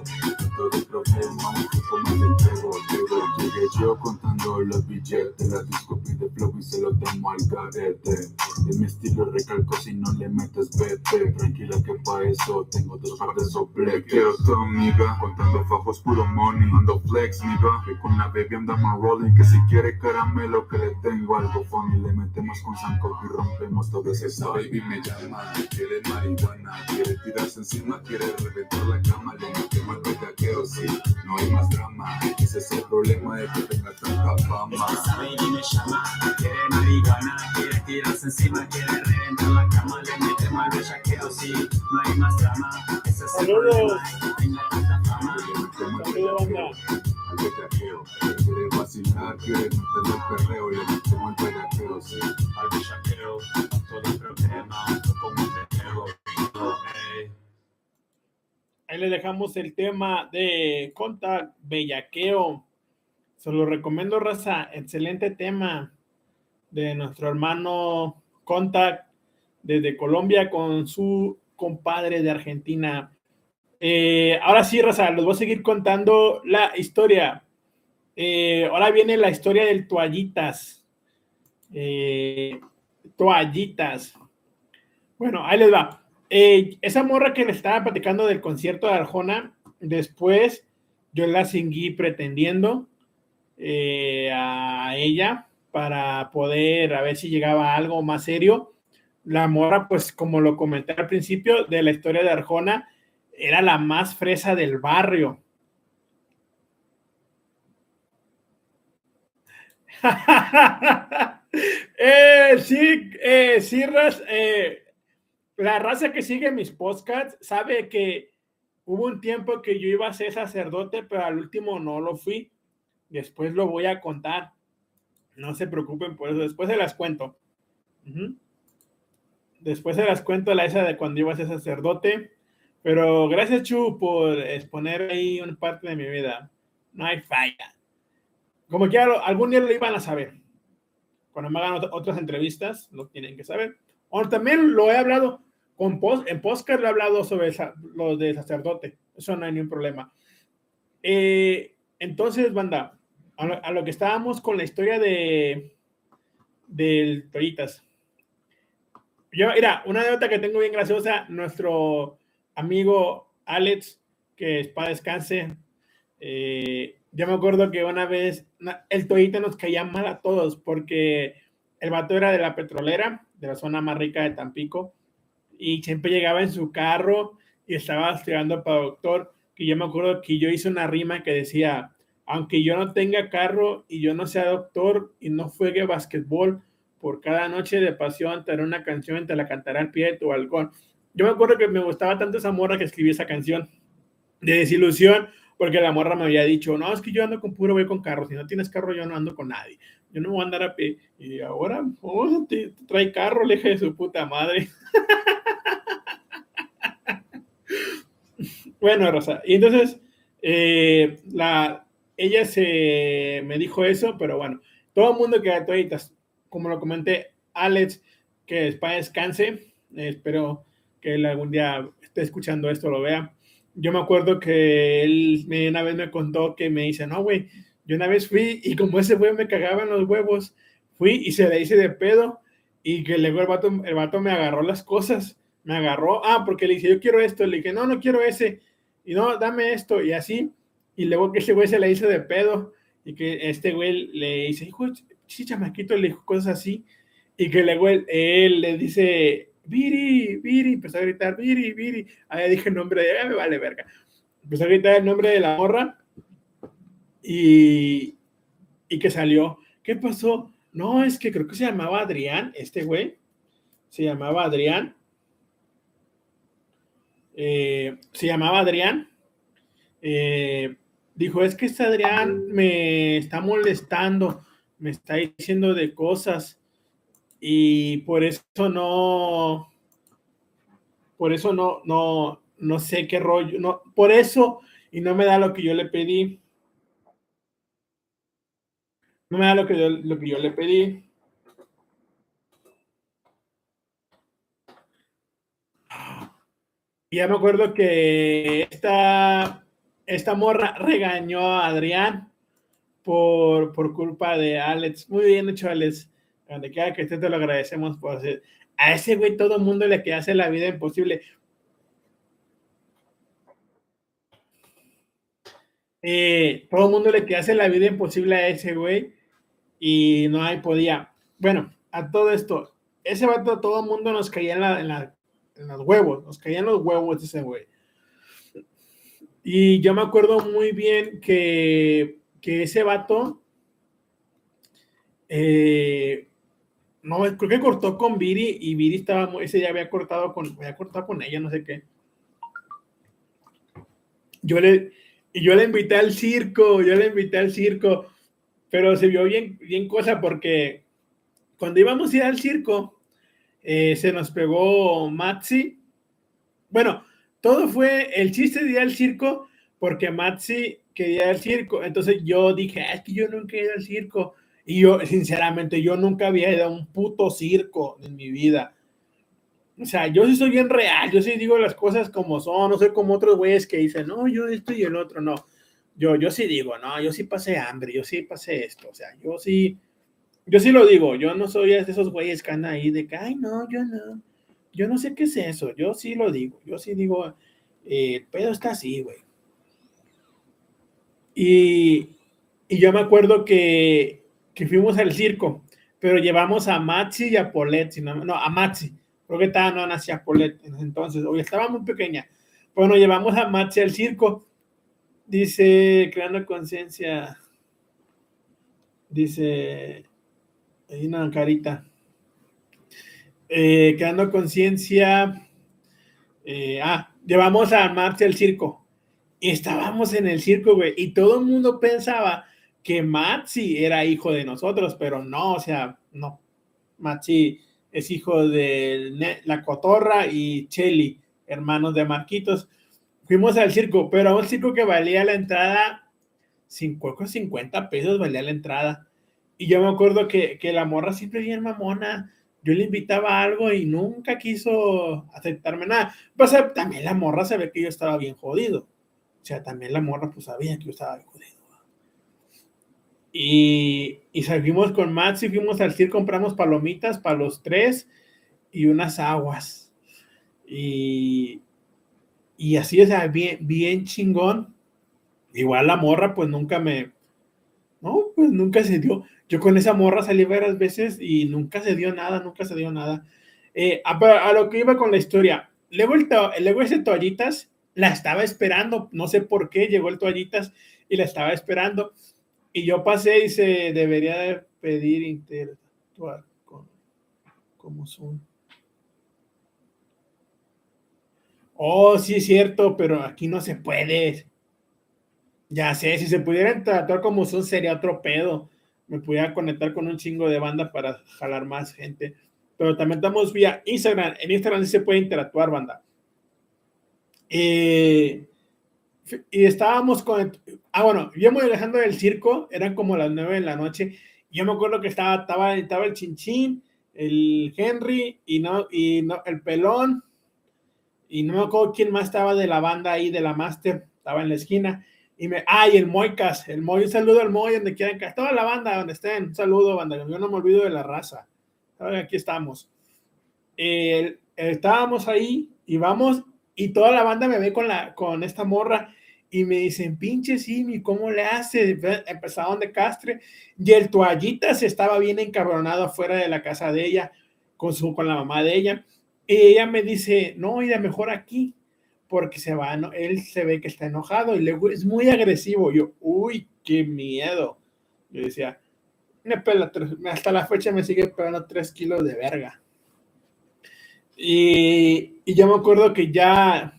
Yo contando los billetes. La disco pide flow y se lo damos al garete. De mi estilo recalco si no le metes vete. Tranquila que pa' eso tengo dos par de sopletes. Amiga, contando fajos puro money. Ando flex, miga, que con la baby andamos rolling. Que si quiere caramelo que le tengo algo funny. Le metemos con Sancoco y rompemos todo ese Esa baby me llama, quiere marihuana. Quiere tirarse encima, quiere reventar la cama. Le metemos el bellaqueo, sí, no hay más drama. Ese es el problema de Ahí le dejamos el tema de Contact Bellaqueo. Se lo recomiendo, raza. Excelente tema de nuestro hermano Contact desde Colombia con su compadre de Argentina. Eh, ahora sí, raza, les voy a seguir contando la historia. Eh, ahora viene la historia del toallitas. Eh, toallitas. Bueno, ahí les va. Esa morra que le estaba platicando del concierto de Arjona, después yo la seguí pretendiendo eh, a ella para poder a ver si llegaba algo más serio. La morra, pues como lo comenté al principio de la historia de Arjona, era la más fresa del barrio. eh, sí, eh, sí, eh, la raza que sigue mis podcasts sabe que hubo un tiempo que yo iba a ser sacerdote, pero al último no lo fui. Después lo voy a contar. No se preocupen por eso. Después se las cuento. Después se las cuento la esa de cuando iba a ser sacerdote. Pero gracias, Chu, por exponer ahí una parte de mi vida. No hay falla. Como que algún día lo iban a saber. Cuando me hagan ot- otras entrevistas, lo tienen que saber. O también lo he hablado con post, en podcast, lo he hablado sobre lo de sacerdote. Eso no hay ningún problema. Eh, entonces, banda, a lo, que estábamos con la historia de del Toritas. Yo, mira, una anécdota que tengo bien graciosa, nuestro amigo Alex, que es para descanse, eh, yo me acuerdo que una vez el Toyita nos caía mal a todos porque el vato era de la petrolera, de la zona más rica de Tampico, y siempre llegaba en su carro y estaba estudiando para doctor, que yo me acuerdo que yo hice una rima que decía, aunque yo no tenga carro y yo no sea doctor y no juegue basquetbol, por cada noche de pasión te haré una canción, te la cantaré al pie de tu balcón. Yo me acuerdo que me gustaba tanto esa morra que escribí esa canción de desilusión, porque la morra me había dicho, no, es que yo ando con puro voy con carro, si no tienes carro yo no ando con nadie, yo no voy a andar a pie. Y ahora, oh, te, trae carro, le dije de su puta madre. bueno, Rosa, y entonces eh, la, ella se me dijo eso, pero bueno, todo el mundo que toallitas, como lo comenté, Alex, que después descanse, espero que él algún día esté escuchando esto, lo vea. Yo me acuerdo que él me, una vez me contó que me dice, no, güey, yo una vez fui y como ese güey me cagaba en los huevos, fui y se le hice de pedo y que luego el vato, el vato me agarró las cosas, me agarró, ah, porque le dije, yo quiero esto, le dije, no, no quiero ese, y no, dame esto, y así, Y luego que ese güey se le hizo de pedo y que este güey le dice, hijo, sí, chamaquito, le dijo cosas así. Y que luego él, le dice, Viri, Viri, empezó a gritar, Viri, Viri. Ahí dije el nombre de, "Ah, me vale verga. Empezó a gritar el nombre de la morra y, y que salió. ¿Qué pasó? No, es que creo que se llamaba Adrián, este güey. Se llamaba Adrián. Eh, se llamaba Adrián. Eh, dijo, es que este Adrián me está molestando, me está diciendo de cosas y por eso no, por eso no, no, no sé qué rollo, no, por eso y no me da lo que yo le pedí. No me da lo que yo, lo que yo le pedí. Ya me acuerdo que esta, esta morra regañó a Adrián por, por culpa de Alex. Muy bien hecho, Alex. Donde quiera que esté, te lo agradecemos por hacer. A ese güey todo el mundo le que hace la vida imposible. Eh, todo el mundo le que hace la vida imposible a ese güey y no hay podía. Bueno, a todo esto, ese vato todo el mundo nos caía en, la, en, los huevos, nos caían los huevos ese güey. Y yo me acuerdo muy bien que, que ese vato, eh, no, creo que cortó con Viri y Viri estaba, ese ya había cortado con, había cortado con ella, no sé qué. Yo le, yo le invité al circo, yo le invité al circo, pero se vio bien, bien cosa porque cuando íbamos a ir al circo, eh, se nos pegó Matzi. Bueno, todo fue el chiste de ir al circo porque Matzi quería ir al circo. Entonces yo dije, "Ah, es que yo nunca he ido al circo. Y yo, sinceramente, yo nunca había ido a un puto circo en mi vida. O sea, yo sí soy bien real, yo sí digo las cosas como son, no soy como otros güeyes que dicen, no, yo esto y el otro, no. Yo, yo sí digo, no, yo sí pasé hambre, yo sí pasé esto, o sea, yo sí, yo sí lo digo, yo no soy de esos güeyes que andan ahí de que, ay, no, yo no, yo no sé qué es eso, yo sí lo digo, yo sí digo, eh, el pedo está así, güey. Y, y yo me acuerdo que, que fuimos al circo, pero llevamos a Maxi y a Polet, si no, a Maxi, creo que estaba, no nacía Polet entonces, hoy estaba muy pequeña. Bueno, llevamos a Maxi al circo, dice, creando conciencia, dice, hay una carita, eh, creando conciencia, eh, ah, llevamos a Maxi al circo, estábamos en el circo, güey, y todo el mundo pensaba que Maxi era hijo de nosotros, pero no, o sea, no. Maxi es hijo de La Cotorra y Chelly, hermanos de Marquitos. Fuimos al circo, pero a un circo que valía la entrada, cinco- creo que 50 pesos valía la entrada. Y yo me acuerdo que, que la morra siempre bien mamona. Yo le invitaba a algo y nunca quiso aceptarme nada. Pues también la morra se que yo estaba bien jodido. O sea, también la morra pues sabía que yo estaba bien jodido. Y, y salimos con Max y fuimos al circo, compramos palomitas para los tres y unas aguas. Y, y así, o sea, bien, bien chingón. Igual la morra, pues nunca me. No, pues nunca se dio. Yo con esa morra salí varias veces y nunca se dio nada, nunca se dio nada. Eh, a, lo que iba con la historia. Luego, el luego ese toallitas la estaba esperando, no sé por qué, llegó el toallitas y la estaba esperando. Y yo pasé y se debería de pedir interactuar con como Zoom. Oh, sí es cierto, pero aquí no se puede. Ya sé, si se pudiera interactuar como Zoom sería otro pedo. Me pudiera conectar con un chingo de banda para jalar más gente. Pero también estamos vía Instagram. En Instagram sí se puede interactuar, banda. Eh, y estábamos con. Ah, bueno, íbamos dejando del circo, eran como las nueve de la noche. Yo me acuerdo que estaba, estaba, estaba el Chinchín, el Henry y no, y no, el Pelón. Y no me acuerdo quién más estaba de la banda ahí, de la Master, estaba en la esquina. Y me, ah, y el Moicas, el Moy, un saludo al Moy, donde quieran que toda la banda, donde estén, un saludo, banda, yo no me olvido de la raza. Aquí estamos. Eh, estábamos ahí y vamos, y toda la banda me ve con, la, con esta morra y me dicen, pinche Simi, ¿cómo le hace? Empezaron de castre y el toallita se estaba bien encabronado afuera de la casa de ella con, su, con la mamá de ella. Y ella me dice, no, irá mejor aquí porque se va, ¿no? él se ve que está enojado y luego es muy agresivo. Yo, uy, qué miedo. Yo decía, me pela hasta la fecha me sigue pegando tres kilos de verga. Y, y yo me acuerdo que ya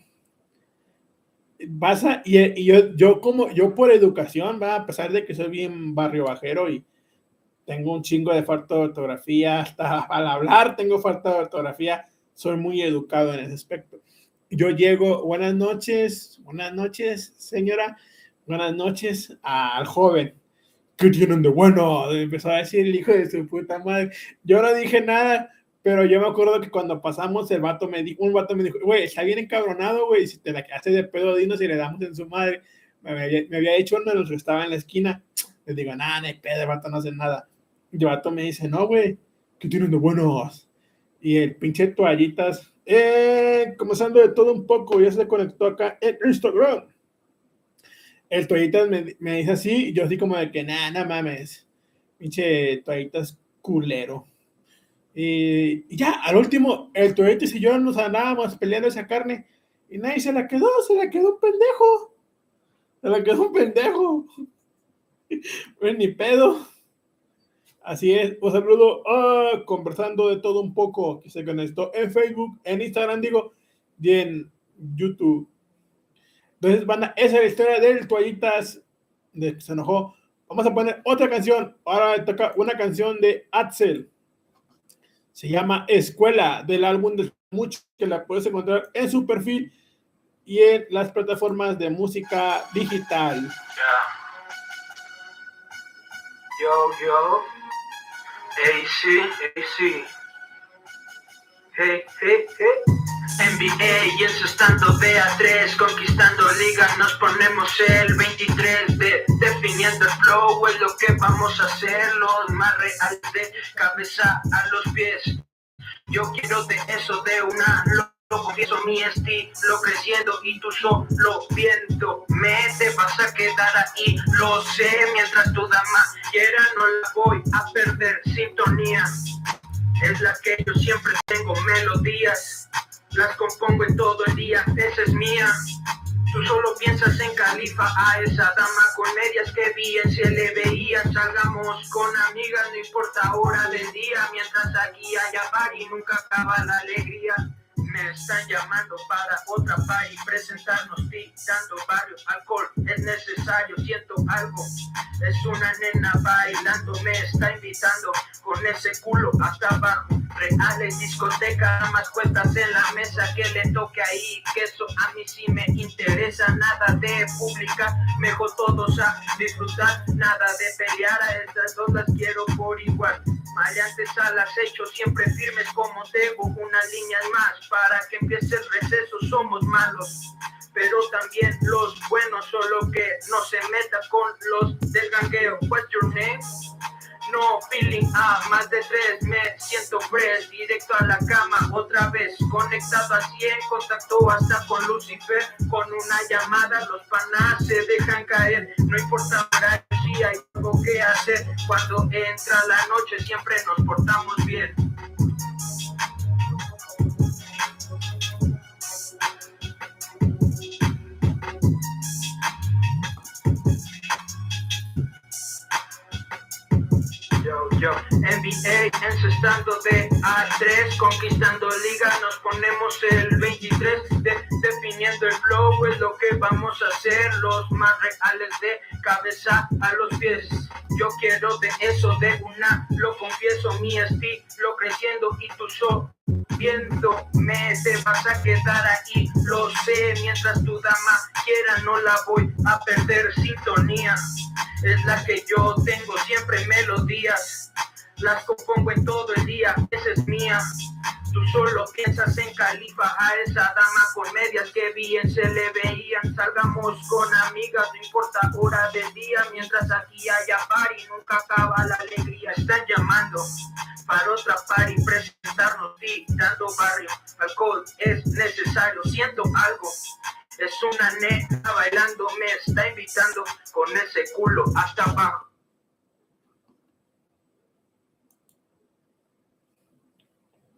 vas a, y, yo, yo como, yo por educación, va, a pesar de que soy bien barrio bajero y tengo un chingo de falta de ortografía, hasta al hablar tengo falta de ortografía, soy muy educado en ese aspecto. Yo llego, buenas noches, buenas noches, señora, buenas noches al joven. ¿Qué tienen de bueno? Empezó a decir el hijo de su puta madre. Yo no dije nada, pero yo me acuerdo que cuando pasamos, el vato me dijo, un vato me dijo, güey, está bien encabronado, güey, si te la quedaste de pedo, dinos y le damos en su madre. Me había, me dicho uno de los que estaba en la esquina. Le digo, nada, no hay pedo, el vato no hace nada. Y el vato me dice, no, güey, ¿qué tienen de buenos? Y el pinche toallitas, eh, comenzando de todo un poco, ya se conectó acá en Instagram. El toallitas me, me dice así, y yo así como de que, nada, no mames, pinche toallitas culero. Y, ya, al último, el Toyota y yo nos andábamos peleando esa carne y nadie se la quedó, se la quedó un pendejo. Se la quedó un pendejo. pues ni pedo. Así es, un saludo ah, conversando de todo un poco que se conectó en Facebook, en Instagram, digo, y en YouTube. Entonces, banda, esa es la historia del Toallitas se enojó. Vamos a poner otra canción. Ahora toca una canción de Axel. Se llama Escuela del álbum de mucho que la puedes encontrar en su perfil y en las plataformas de música digital. Yo, yo. Hey, sí, hey, sí. Hey, hey, hey. NBA y eso estando de a 3 conquistando ligas nos ponemos el 23 de definiendo el flow es lo que vamos a hacer los más reales de cabeza a los pies yo quiero de eso de una lo, confieso mi estilo creciendo y tú solo viendo me te vas a quedar ahí lo sé mientras tu dama quiera no la voy a perder sintonía es la que yo siempre tengo melodías las compongo en todo el día, esa es mía. Tú solo piensas en Califa, a esa dama con medias que bien se le veía. Salgamos con amigas, no importa hora del día, mientras aquí haya y nunca acaba la alegría. Me están llamando para otra y presentarnos dando barrio, alcohol es necesario, siento algo. Es una nena bailando, me está invitando con ese culo hasta abajo. Reales, discoteca, más cuentas en la mesa que le toque ahí, que eso a mí sí me interesa, nada de publicar, mejor todos a disfrutar, nada de pelear, a estas dos las quiero por igual. Maleantes al acecho, siempre firmes como tengo, una línea más para que empiece el receso, somos malos pero también los buenos, solo que no se meta con los del gangueo. What's your name? No feeling a más de tres, me siento fresh, directo a la cama otra vez, conectado a 100, contacto hasta con Lucifer, con una llamada los panas se dejan caer, no importa si hay algo que hacer, cuando entra la noche siempre nos portamos bien. NBA encestando de A3, conquistando liga, nos ponemos el 23, definiendo el flow, es lo que vamos a hacer, los más reales de cabeza a los pies. Yo quiero de eso, de una, lo confieso, mi estilo creciendo y tú solo me te vas a quedar ahí, lo sé, mientras tu dama quiera no la voy a perder sintonía, es la que yo tengo siempre melodías, las compongo en todo el día, esa es mía. Tú solo piensas en Califa, a esa dama con medias que bien se le veían. Salgamos con amigas, no importa hora del día, mientras aquí haya party, nunca acaba la alegría. Están llamando para otra party, presentarnos y dando barrio. Alcohol es necesario, siento algo Es una neta bailando, me está invitando con ese culo hasta abajo.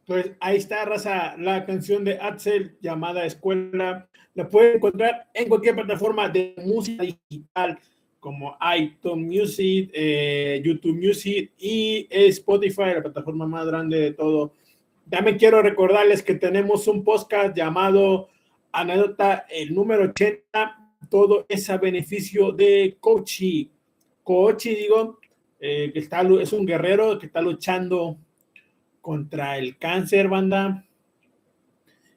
Pues ahí está, raza, la canción de Axel llamada Escuela. La pueden encontrar en cualquier plataforma de música digital como iTunes Music, eh, YouTube Music y Spotify, la plataforma más grande de todo. También quiero recordarles que tenemos un podcast llamado Anécdota, el número 80. Todo es a beneficio de Cochi. Cochi, digo, eh, que está, es un guerrero que está luchando contra el cáncer, banda.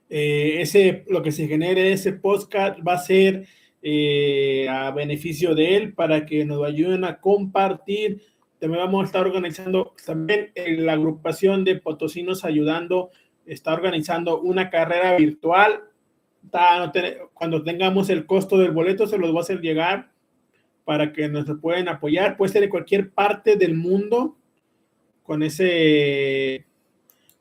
Eh, ese, lo que se genere ese podcast va a ser eh, a beneficio de él para que nos ayuden a compartir. También vamos a estar organizando, también la agrupación de Potosinos Ayudando está organizando una carrera virtual. Cuando tengamos el costo del boleto, se los va a hacer llegar para que nos puedan apoyar. Puede ser de cualquier parte del mundo con ese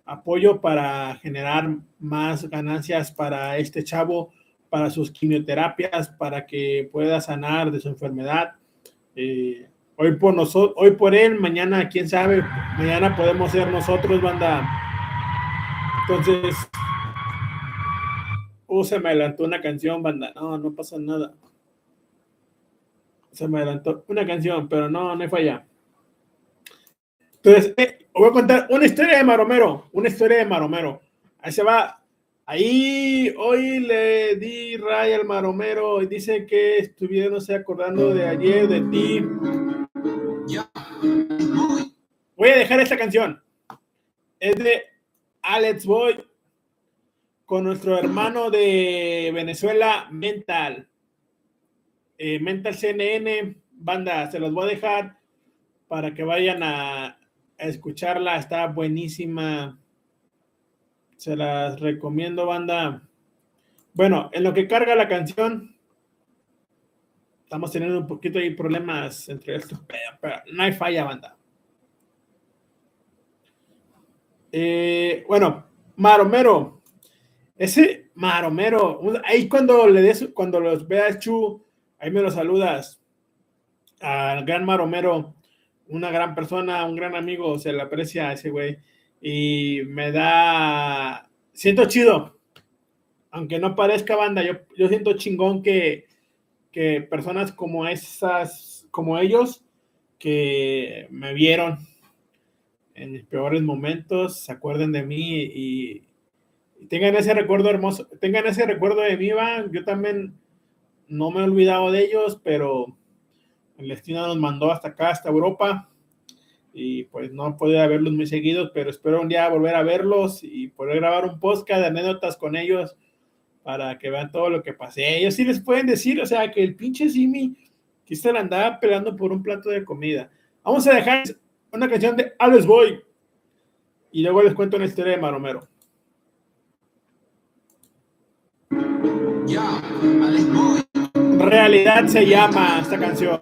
apoyo para generar más ganancias para este chavo, para sus quimioterapias, para que pueda sanar de su enfermedad. Eh, hoy por nosotros, hoy por él, mañana, quién sabe, mañana podemos ser nosotros, banda. Entonces, uh, se me adelantó una canción, banda. No, no pasa nada. Se me adelantó una canción, pero no, no hay falla. Entonces, eh, voy a contar una historia de Maromero, una historia de Maromero. Ahí se va. Ahí hoy le di raya al Maromero y dice que estuviéndose acordando de ayer, de ti. Voy a dejar esta canción. Es de Alex Boy con nuestro hermano de Venezuela, Mental. Eh, Mental CNN, banda, se los voy a dejar para que vayan a, escucharla, está buenísima. Se las recomiendo, banda. Bueno, en lo que carga la canción, estamos teniendo un poquito de problemas entre estos, pero, no hay falla, banda. Eh, bueno, Maromero, ese Maromero, ahí cuando le des, cuando los veas, Chu, ahí me lo saludas al gran Maromero una gran persona, un gran amigo, se le aprecia a ese güey. Y me da, siento chido, aunque no parezca banda, yo, yo siento chingón que, que personas como esas, como ellos, que me vieron en mis peores momentos, se acuerden de mí y, tengan ese recuerdo hermoso, tengan ese recuerdo de mí, Van. Yo también no me he olvidado de ellos, pero el destino nos mandó hasta acá, hasta Europa. Y pues no puedo verlos muy seguidos, pero espero un día volver a verlos y poder grabar un podcast de anécdotas con ellos para que vean todo lo que pasé. Ellos sí les pueden decir, o sea, que el pinche Simi que se la andaba peleando por un plato de comida. Vamos a dejar una canción de Alex Boy y luego les cuento una historia de Maromero. Realidad se llama esta canción.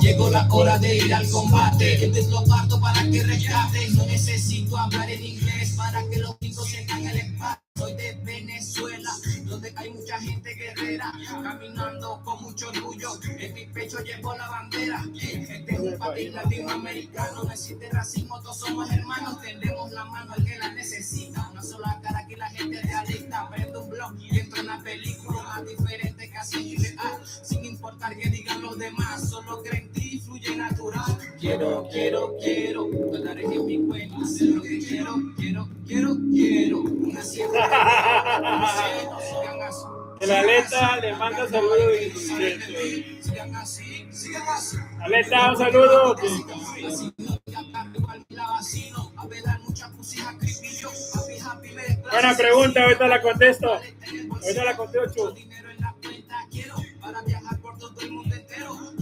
Llegó la hora de ir al combate. Este es lo parto para que rescate. No necesito hablar en inglés para que los chicos sientan el empate. Soy de Venezuela, donde hay mucha gente guerrera, caminando pecho llevo la bandera. Este es un país latinoamericano, no existe racismo, todos somos hermanos. Tendemos la mano al que la necesita. Una sola cara que la gente de adicta. Prendo un blog y entro en una película más diferente, casi irreal. Sin importar que digan los demás, solo creen ti fluye natural. Quiero, quiero, quiero, dólares en mi cuenta. Lo que quiero, quiero, quiero, quiero. Una siembra la Aleta le manda saludos Aleta, un saludo. Buena pregunta, ahorita la contesto. Ahorita la contesto.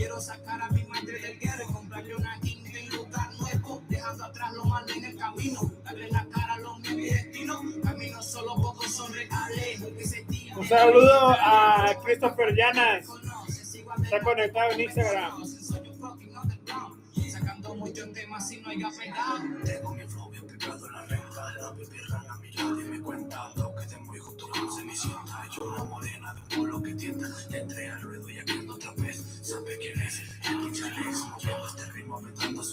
El mi y y dejando atrás lo en el camino, darle la cara a los y destino, caminos solo pocos son reales. Un saludo a Christopher Llanas, está conectado en Instagram. no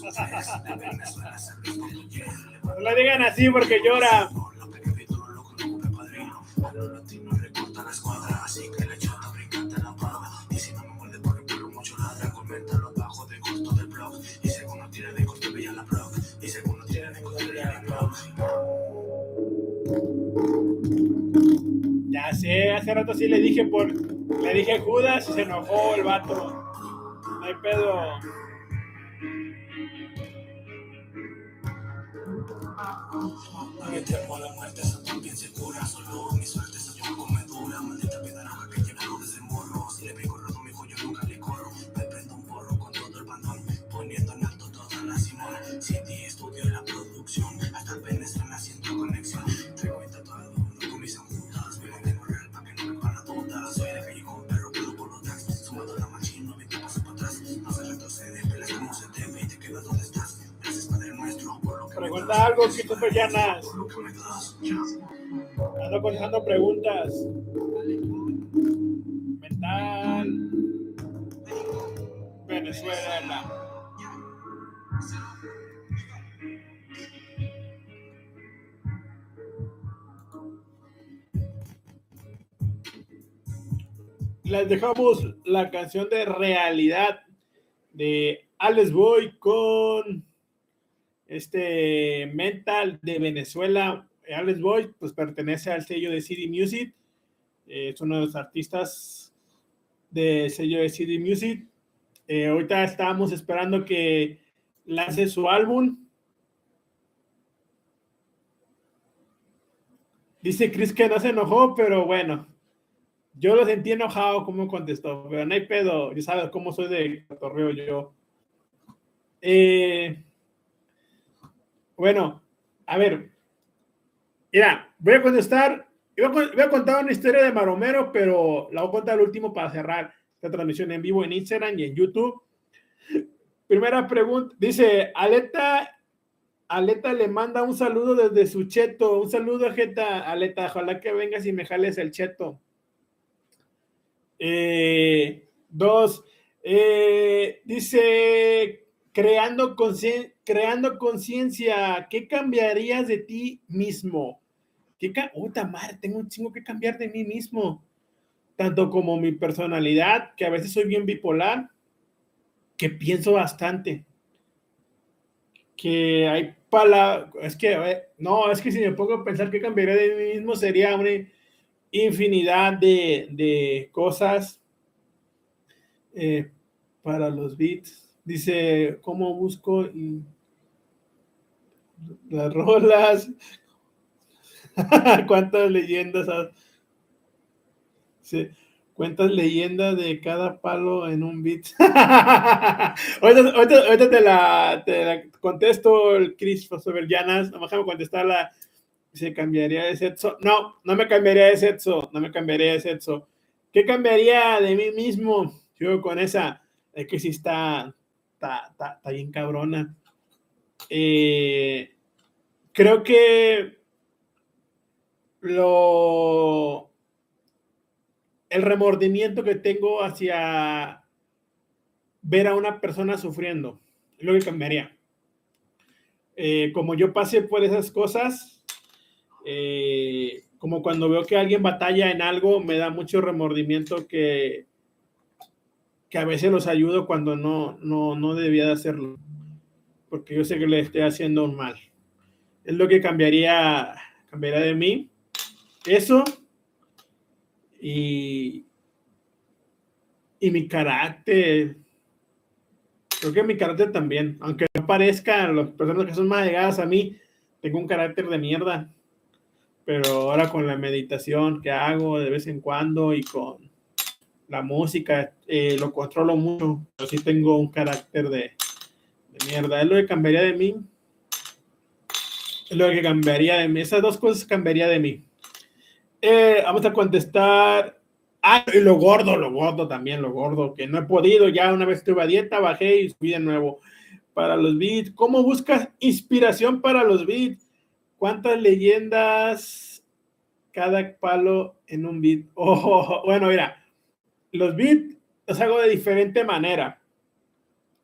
la. Le digan así porque llora. Ya sé, hace rato sí le dije por. Le dije Judas y se enojó el vato. No hay pedo. Me temo la muerte, eso también se cura. Solo mi suerte soy yo come Pregunta algo, que tú Llanas. Ando contestando preguntas. Mental. Venezuela. Les dejamos la canción de realidad de Alex Boy con este Mental de Venezuela. Alex Boy, pues pertenece al sello de CD Music. Eh, es uno de los artistas del sello de CD Music. Eh, ahorita estábamos esperando que lance su álbum. Dice Chris que no se enojó, pero bueno, yo lo sentí enojado como contestó, pero no hay pedo, ya sabes cómo soy de torreo yo. Eh, bueno, a ver, mira, voy a contestar, voy a, contar una historia de Maromero, pero la voy a contar al último para cerrar esta transmisión en vivo en Instagram y en YouTube. Primera pregunta, dice, Aleta, Aleta le manda un saludo desde su cheto, un saludo, Jeta, Aleta, ojalá que vengas y me jales el cheto. Eh, dos, eh, dice, creando conciencia, creando conciencia, ¿qué cambiarías de ti mismo? ¿Qué Uta madre, tengo un chingo que cambiar de mí mismo. Tanto como mi personalidad, que a veces soy bien bipolar, que pienso bastante. Que hay palabras, es que, no, es que si me pongo a pensar qué cambiaría de mí mismo sería una infinidad de, de cosas eh, para los beats. Dice, ¿cómo busco las rolas? ¿Cuántas leyendas? Sí. ¿Cuántas leyendas de cada palo en un beat? ahorita, te, la, te, la, contesto el Chris Llanas. No me contestarla se cambiaría de sexo. No, no me cambiaría de sexo, no me cambiaría de sexo. ¿Qué cambiaría de mí mismo? Yo con esa, es que sí está, está, bien cabrona. Eh, creo que lo, el remordimiento que tengo hacia ver a una persona sufriendo, es lo que cambiaría. Eh, como yo pasé por esas cosas, eh, como cuando veo que alguien batalla en algo, me da mucho remordimiento que, que a veces los ayudo cuando no, no, no debía de hacerlo, porque yo sé que le estoy haciendo un mal. Es lo que cambiaría, cambiaría de mí. Eso y, y mi carácter. Creo que mi carácter también, aunque no parezca, las personas que son más llegadas a mí, tengo un carácter de mierda pero ahora con la meditación que hago de vez en cuando y con la música, eh, lo controlo mucho, pero sí tengo un carácter de, mierda. Es lo que cambiaría de mí. Es lo que cambiaría de mí. Esas dos cosas cambiaría de mí. Eh, vamos a contestar. Ah, y lo gordo, lo gordo también, lo gordo, que no he podido. Ya una vez estuve a dieta, bajé y subí de nuevo. para los beats. ¿Cómo buscas inspiración para los beats? ¿Cuántas leyendas cada palo en un beat? Oh, bueno, mira, los beats los hago de diferente manera.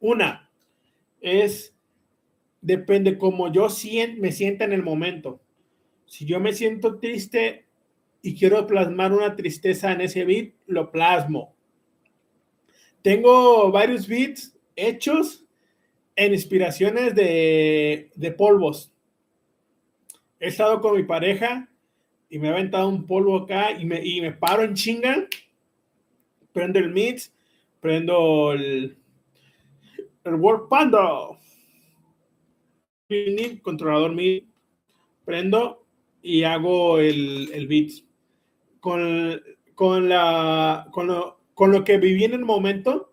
Una es, depende como yo me sienta en el momento. Si yo me siento triste y quiero plasmar una tristeza en ese beat, lo plasmo. Tengo varios beats hechos en inspiraciones de, de polvos. He estado con mi pareja y me ha aventado un polvo acá y me, y me paro en chinga, prendo el mix, prendo el, el World Panda, controlador MIDI, prendo y hago el, el beat. Con, con, la, con, lo, con lo que viví en el momento,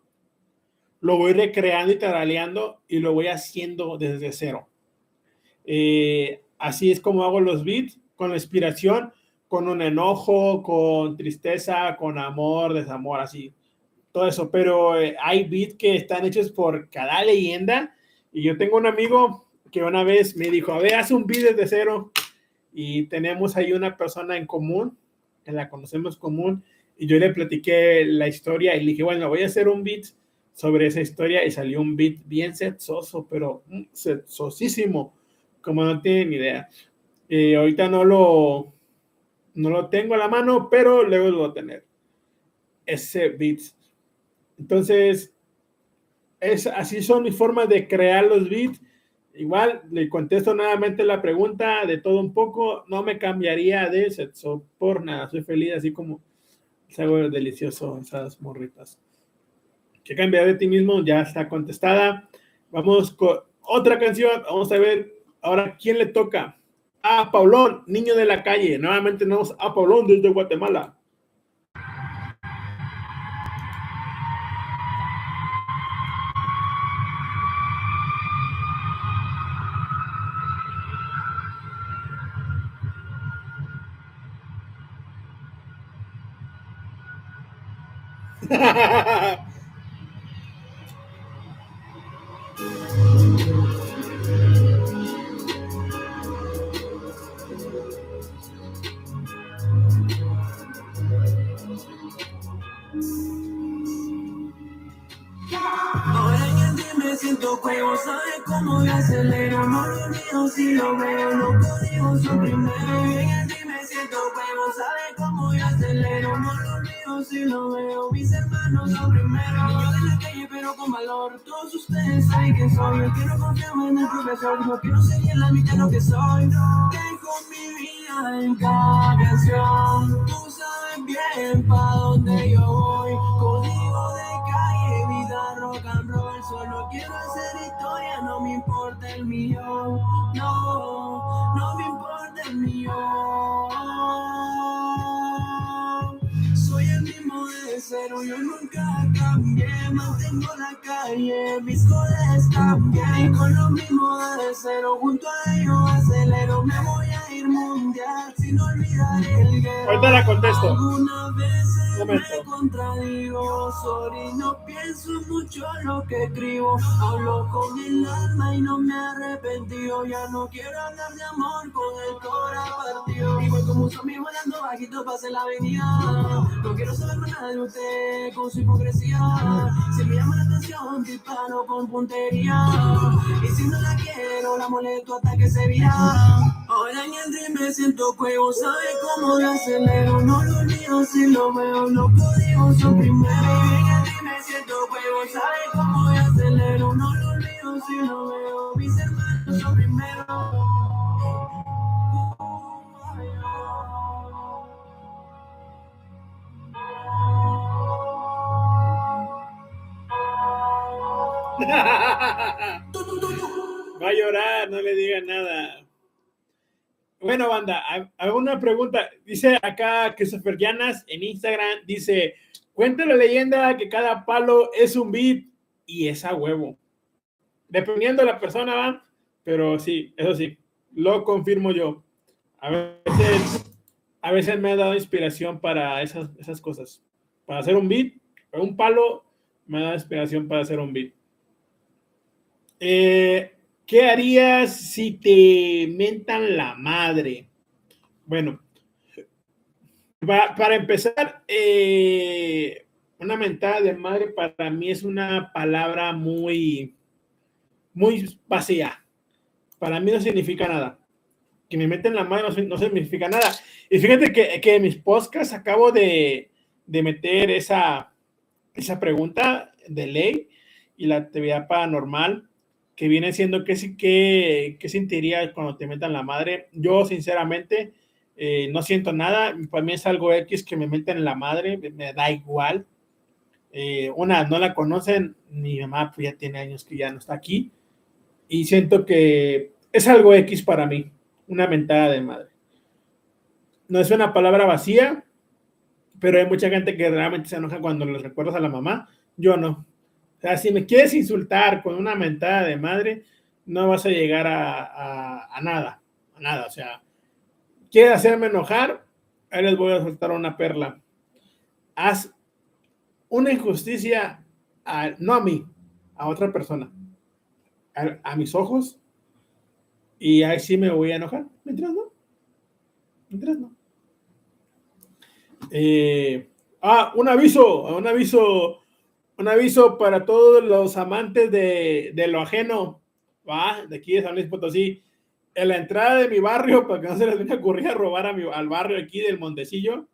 lo voy recreando y taraleando y lo voy haciendo desde cero. Eh, así es como hago los beats, con la inspiración, con un enojo, con tristeza, con amor, desamor, así, todo eso. Pero eh, hay beats que están hechos por cada leyenda y yo tengo un amigo que una vez me dijo, a ver, haz un beat desde cero y tenemos ahí una persona en común, que la conocemos común, y yo le platiqué la historia y le dije, bueno, voy a hacer un beat sobre esa historia y salió un beat bien sexoso, pero mm, sexosísimo, como no tienen idea. Eh, ahorita no lo, no lo tengo a la mano, pero luego lo voy a tener. Ese beat. Entonces, es, así son mis formas de crear los beats. Igual le contesto nuevamente la pregunta de todo un poco. No me cambiaría de sexo por nada. Soy feliz así como algo delicioso esas morritas. ¿Qué cambia de ti mismo? Ya está contestada. Vamos con otra canción. Vamos a ver ahora quién le toca. A Paulón, niño de la calle. Nuevamente tenemos a Paulón desde Guatemala. ¿sabes cómo me acelero? No lo si lo veo, los códigos son primero. Y en el me siento juego, ¿sabes cómo me acelero? No lo olvido si lo veo, mis hermanos son primero. Niño de la calle pero con valor, todos ustedes saben que soy. Yo quiero confiar en el profesor, no quiero en la mitad lo que soy. No. Dejo mi vida en cada canción, tú sabes bien pa' dónde yo Mantengo la calle, mis codes también. Y con lo mismo de cero, junto a ellos acelero. Me voy a ir mundial sin olvidar el guerrero. Ahorita la contesto. Algunas veces Me contradigo, sorry, no pienso mucho lo que escribo. Hablo con el alma y no me arrepentido. Ya no quiero hablar de amor con el corazón partido. Igual como un zombie volando bajito pase la avenida. No quiero saber nada de usted con su hipocresía. Si me llama la atención, disparo con puntería. Y si no la quiero, la molesto hasta que se vira. Ahora en el dream me siento juego, ¿sabe cómo lo acelero? No lo olvido si lo veo, los códigos son primero. El dream me siento juego, ¿sabe cómo lo acelero? No lo olvido si lo veo, mis hermanos son primero. Va a llorar, no le diga nada. Bueno, banda, ha- hago una pregunta. Dice acá Christopher Llanas en Instagram, dice, cuenta la leyenda que cada palo es un beat y es a huevo. Dependiendo de la persona, va, pero sí, eso sí, lo confirmo yo. A veces, me ha dado inspiración para esas, esas cosas. Para hacer un beat, un palo me ha dado inspiración para hacer un beat. Eh, ¿Qué harías si te mentan la madre? Bueno, pa- para empezar, eh, una mentada de madre para mí es una palabra muy, muy vacía. Para mí no significa nada. Que me meten la madre no significa nada. Y fíjate que, que en mis podcasts acabo de, de meter esa, esa pregunta de ley y la actividad paranormal que viene siendo sí que, que sentirías cuando te metan la madre. Yo sinceramente eh, no siento nada, para mí es algo X que me meten en la madre, me da igual. Eh, una, no la conocen, mi mamá pues, ya tiene años que ya no está aquí y siento que es algo X para mí, una mentada de madre. No es una palabra vacía, pero hay mucha gente que realmente se enoja cuando les recuerdas a la mamá. Yo no. Sea, si me quieres insultar con una mentada de madre, no vas a llegar a, a- nada, a nada. O sea, quieres hacerme enojar, ahí les voy a soltar una perla. Haz una injusticia, no a mí, a otra persona, a, a mis ojos, y ahí sí me voy a enojar. Mientras no, mientras no. Eh, ah, un aviso, un aviso, un aviso para todos los amantes de, lo ajeno, va, de aquí de San Luis Potosí. En la entrada de mi barrio, para que no se les venga a a robar a mi- al barrio aquí del Montecillo,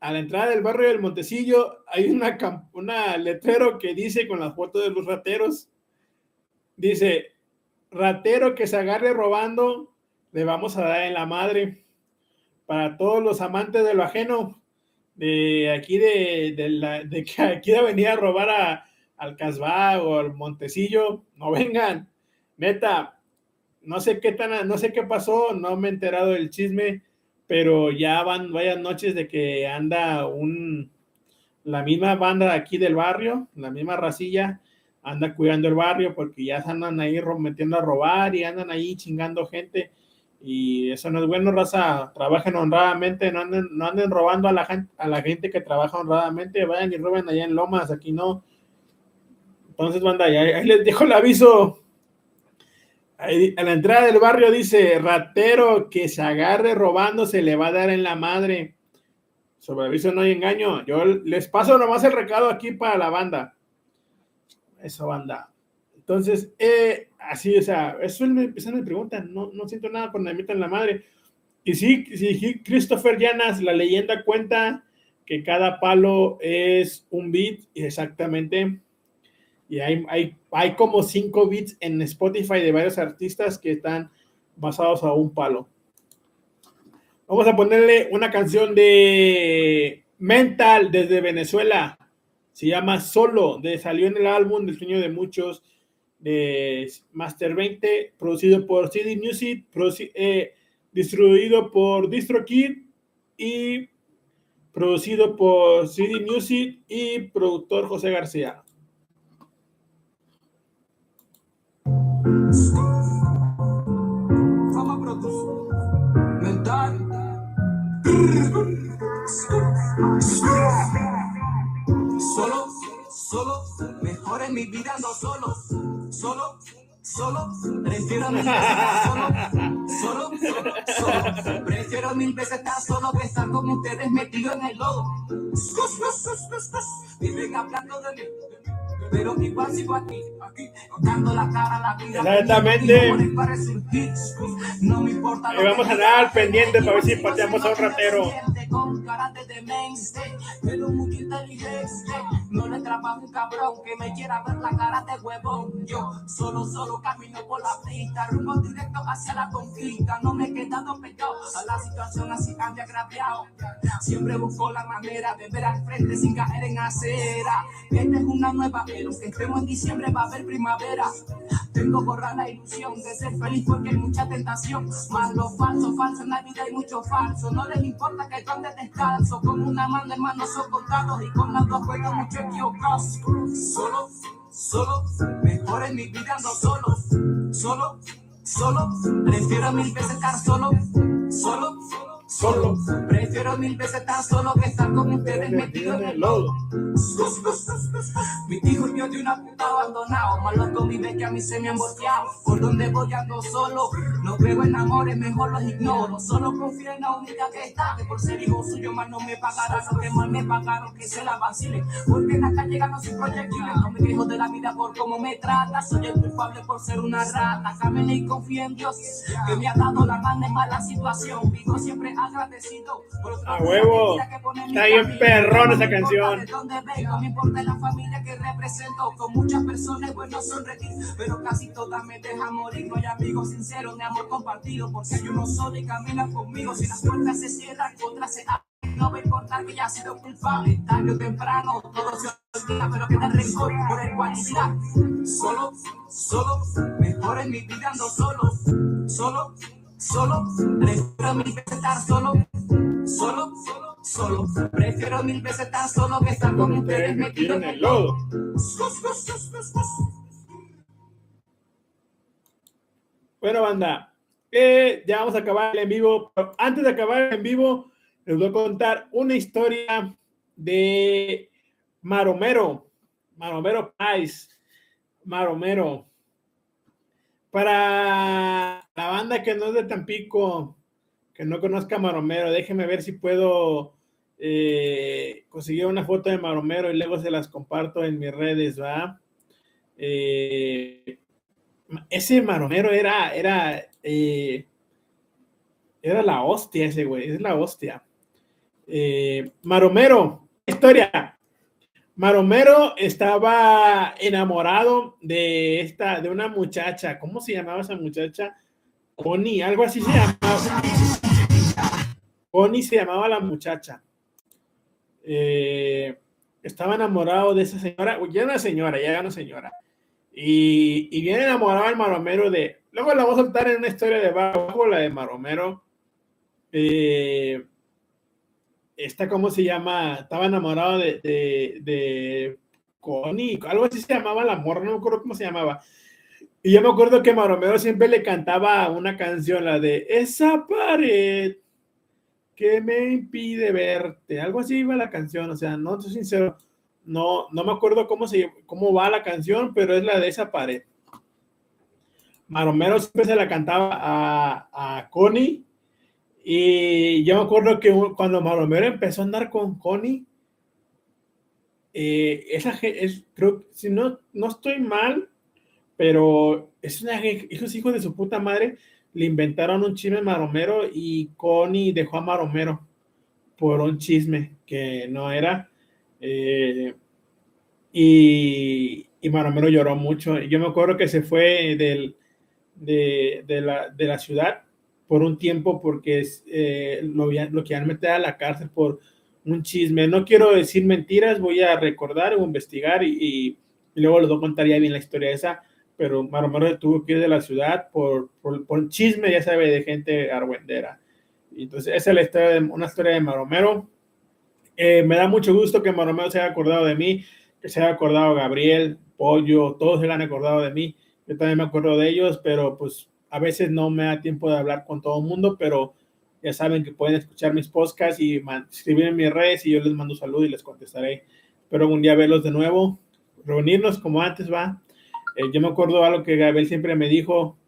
a la entrada del barrio del Montecillo hay una, una letrero que dice con las fotos de los rateros, dice, ratero que se agarre robando, le vamos a dar en la madre para todos los amantes de lo ajeno, de aquí de, de, la, que aquí de venir a robar a, al Casbah o al Montecillo, no vengan, neta, no sé qué tan, no sé qué pasó, no me he enterado del chisme, pero ya van varias noches de que anda un, la misma banda aquí del barrio, la misma racilla, anda cuidando el barrio porque ya andan ahí metiendo a robar y andan ahí chingando gente. Y eso no es bueno, raza. Trabajen honradamente, no anden, no anden robando a la, gente, a la gente que trabaja honradamente. Vayan y roben allá en Lomas, aquí no. Entonces, banda, ahí, ahí les dejo el aviso. A la entrada del barrio dice: ratero que se agarre robando se le va a dar en la madre. Sobre aviso no hay engaño. Yo les paso nomás el recado aquí para la banda. Eso, banda. Entonces, eh, así, o sea, eso me empiezan me preguntan, no, no siento nada cuando me metan la madre. Y sí, sí, Christopher Llanas, la leyenda cuenta que cada palo es un beat, exactamente. Y hay, hay, hay como cinco beats en Spotify de varios artistas que están basados a un palo. Vamos a ponerle una canción de Mental desde Venezuela. Se llama Solo, de, salió en el álbum del sueño de muchos de Master 20, producido por CD Music, eh, distribuido por DistroKid y producido por CD Music y productor José García. Solo, mejor en mi vida ando solo. Solo, solo, prefiero mil veces estar solo. Solo, solo, solo. Prefiero mil veces estar solo que estar con ustedes metido en el lodo. Viven hablando de mí. Pero igual sigo aquí, aquí, dando la cara a la vida. Exactamente. Y. No me importa Ahí vamos a andar pendiente para ver si pateamos a un ratero. con carácter de mente, pero mucho inteligente. No le trabajo un cabrón que me quiera ver la cara de huevón. Yo solo, solo camino por la pista, rumbo directo hacia la conquista. No me he quedado pegado a la situación así ande agraviado. Siempre busco la manera de ver al frente sin caer en acera. Esta es una nueva era, que estemos en diciembre va a haber primavera. Tengo borrar la ilusión de ser feliz porque hay mucha tentación. Más lo falso, falso en la vida hay mucho falso. No les importa que yo ande descalzo. Con una mano hermanos son contados y con las dos juego mucho equivocados. Solo, solo, mejor en mi vida ando solo. Solo, solo, prefiero mil veces estar solo. Solo, solo. Prefiero mil veces estar solo que estar con ustedes metido en el lodo. Mi hijo y yo de una puta abandonado, más loco vive que a mí se me han volteado. Por donde voy ando solo, no creo en amores, mejor los ignoro. Solo confío en la única que está, que por ser hijo suyo más no me pagará lo que más me pagaron, que se la vacile. Porque en la calle gano sin proyectiles, no me quejo de la vida por cómo me trata. Soy el culpable por ser una rata. Camine y confío en Dios, que me ha dado la mano en mala situación. Vivo siempre agradecido. A huevo. Está bien perrón esa canción. de dónde vengo, me importa la familia que represento. Con muchas personas, bueno, sonreír, pero casi todas me dejan morir. No hay amigos sinceros, ni amor compartido, porque hay uno solo y camina conmigo. Si las puertas se cierran, otras se abren. No va a importar que ya he sido culpable, tarde o temprano, todo se olvida, pero queda rencor por igualdad. Solo, solo, mejor en mi vida ando solo, solo, solo, prefiero mil veces estar solo, solo, solo, solo, prefiero mil veces estar solo que estar con ustedes metido en el lodo. Bueno, banda, eh, ya vamos a acabar el en vivo. Pero antes de acabar el en vivo, les voy a contar una historia de Maromero, Maromero Pais, Maromero. Para la banda que no es de Tampico, que no conozca a Maromero, déjenme ver si puedo eh, conseguir una foto de Maromero y luego se las comparto en mis redes, ¿va? Eh, ese maromero era, era, eh, era la hostia ese güey, es la hostia. Maromero, historia. Maromero estaba enamorado de esta, de una muchacha. ¿Cómo se llamaba esa muchacha? Connie, algo así se llamaba. Connie se llamaba la muchacha. Eh, estaba enamorado de esa señora, ya era una señora, ya era una señora. Y, y bien enamorado el Maromero de. Luego la voy a soltar en una historia de bajo, la de Maromero. Eh, esta, ¿cómo se llama? Estaba enamorado de, de, de Connie, algo así se llamaba la morra, no me acuerdo cómo se llamaba. Y yo me acuerdo que Maromero siempre le cantaba una canción, la de Esa pared que me impide verte. Algo así iba la canción, o sea, no, soy sincero, no, no me acuerdo cómo, se, cómo va la canción, pero es la de esa pared. Maromero siempre se la cantaba a, a Connie. Y yo me acuerdo que cuando Maromero empezó a andar con Connie, eh, esa es, creo, si no, no estoy mal, pero es una, esos hijos de su puta madre le inventaron un chisme a Maromero y Connie dejó a Maromero por un chisme que no era. eh, y, y Maromero lloró mucho. Yo me acuerdo que se fue del, de, de la, de la ciudad por un tiempo porque eh, lo, lo querían meter a la cárcel por un chisme. No quiero decir mentiras, voy a recordar o investigar y, luego les voy bien la historia esa, pero Maromero tuvo que ir de la ciudad por, por, chisme, ya sabe, de gente argüendera. Entonces, esa es la historia de, una historia de Maromero. Eh, me da mucho gusto que Maromero se haya acordado de mí, que se haya acordado Gabriel, Pollo, todos se han acordado de mí. Yo también me acuerdo de ellos, pero pues a veces no me da tiempo de hablar con todo el mundo, pero ya saben que pueden escuchar mis podcasts y escribir en mis redes y yo les mando salud y les contestaré. Espero un día verlos de nuevo, reunirnos como antes va. Eh, yo me acuerdo algo que Gabriel siempre me dijo,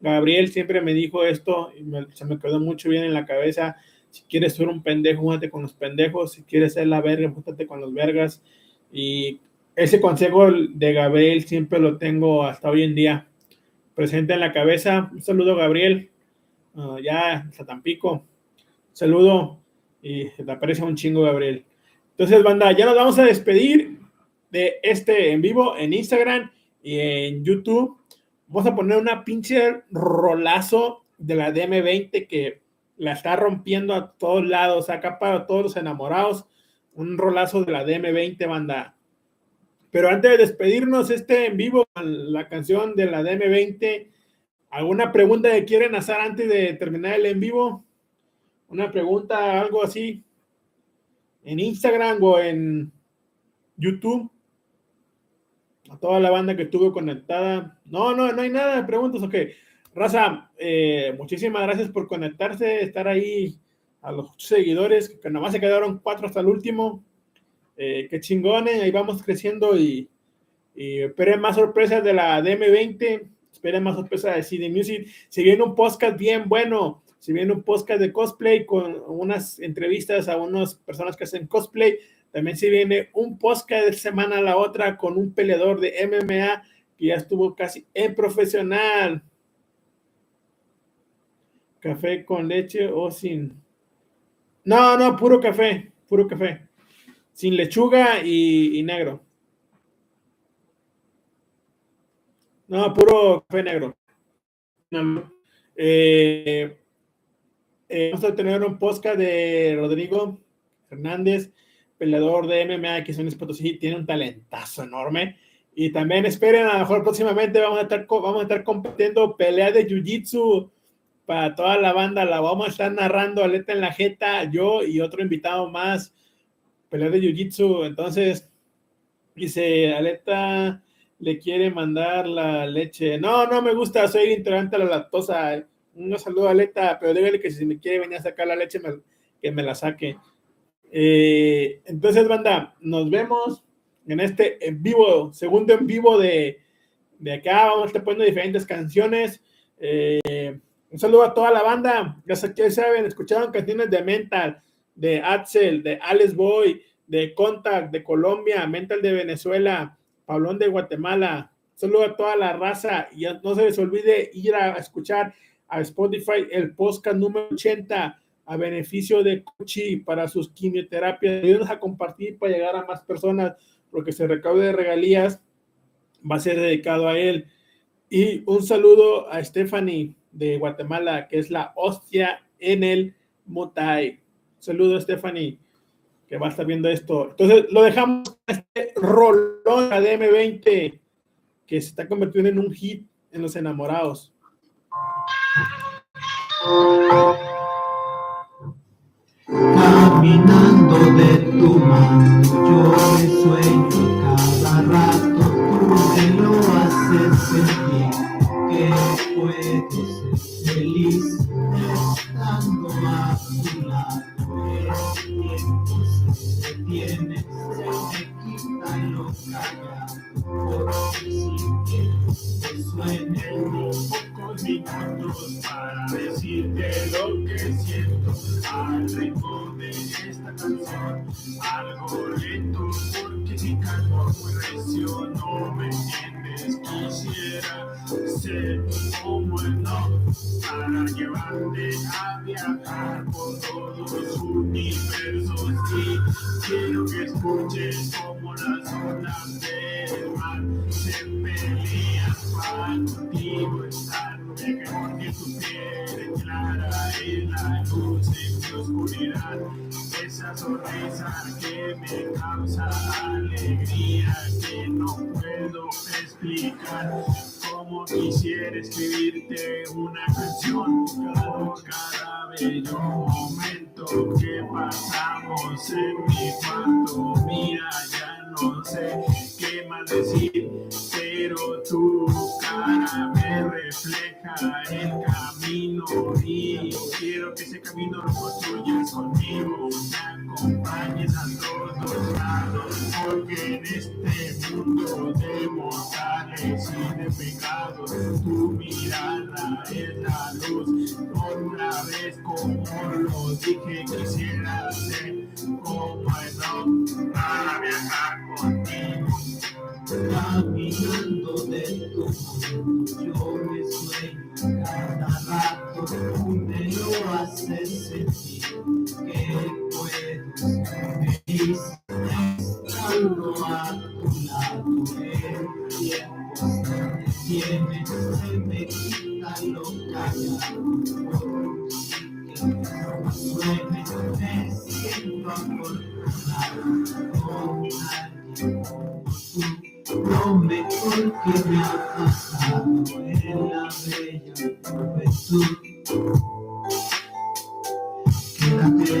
Gabriel siempre me dijo esto y me- se me quedó mucho bien en la cabeza. Si quieres ser un pendejo, júntate con los pendejos. Si quieres ser la verga, júntate con los vergas. Y ese consejo de Gabriel siempre lo tengo hasta hoy en día presente en la cabeza. Un saludo, Gabriel. Ah, ya, hasta Tampico. Saludo y te aprecia un chingo, Gabriel. Entonces, banda, ya nos vamos a despedir de este en vivo en Instagram y en YouTube. Vamos a poner una pinche rolazo de la DM20 que la está rompiendo a todos lados, acá para todos los enamorados. Un rolazo de la DM20, banda. Pero antes de despedirnos este en vivo con la canción de la DM20, ¿alguna pregunta que quieren hacer antes de terminar el en vivo? Una pregunta, algo así, en Instagram o en YouTube. A toda la banda que estuvo conectada. No, no, no hay nada de preguntas. Ok, Raza, eh, muchísimas gracias por conectarse, estar ahí a los seguidores, que nomás se quedaron cuatro hasta el último. Eh, que chingones, ahí vamos creciendo y, y esperen más sorpresas de la DM20, esperen más sorpresas de CD Music. Si viene un podcast bien bueno, si viene un podcast de cosplay con unas entrevistas a unas personas que hacen cosplay, también si viene un podcast de semana a la otra con un peleador de MMA que ya estuvo casi en profesional. Café con leche o sin. No, no, puro café, puro café. Sin lechuga y, negro. No, puro café negro. Eh, eh, vamos a tener un podcast de Rodrigo Hernández, peleador de MMA, que es un Potosí, tiene un talentazo enorme. Y también esperen, a lo mejor próximamente vamos a estar, vamos a estar compitiendo pelea de Jiu-Jitsu para toda la banda. La vamos a estar narrando Aleta en la Jeta, yo y otro invitado más, pelea de Jiu-Jitsu. Entonces, dice Aleta le quiere mandar la leche. No, no me gusta, soy intolerante a la lactosa. Un saludo a Aleta, pero dígale que si me quiere venir a sacar la leche, que me la saque. Eh, entonces, banda, nos vemos en este en vivo, segundo en vivo de, de acá. Vamos a estar poniendo diferentes canciones. Eh, un saludo a toda la banda. Ya saben, escucharon canciones de Mental, de Axel, de Alex Boy, de Contact, de Colombia, Mental de Venezuela, Pablón de Guatemala. Saludo a toda la raza. Y no se les olvide ir a escuchar a Spotify el podcast número 80 a beneficio de Cochi para sus quimioterapias. Ayúdenos a compartir para llegar a más personas lo que se recaude de regalías va a ser dedicado a él. Y un saludo a Stephanie de Guatemala, que es la hostia en el Mutai. Saludo, Stephanie, que va a estar viendo esto. Entonces, lo dejamos este rolón ADM20, que se está convirtiendo en un hit en los enamorados. Caminando de tu mano, yo me sueño cada rato, tú me lo haces sentir que puedo ser feliz estando a tu lado. El tiempo se detiene, se me quita lo callado, sin que te suene pocos minutos para decirte lo que siento al ritmo de esta canción. Algo lento porque mi canto muy recio no me Quisiera ser como el no para llevarte a viajar por todos los universos y quiero que escuches como las olas del mar se pelean contigo estar que tu piel clara es la luz en mi oscuridad esa sonrisa que me causa alegría que no puedo explicar. Como quisiera escribirte una canción cada, cada bello momento que pasamos en mi cuarto mira ya no sé qué más decir pero tu cara me refleja el camino y quiero que ese camino lo construyas conmigo. Me acompañes a todos lados porque en este mundo de mortales y de pecados tu mirada es la luz. Por una vez como lo dije quisiera ser no para viajar contigo. Caminando de tu yo me sueño cada rato, tú me lo haces sentir que puedo lo mejor que me ha la bella juventud. Quédate,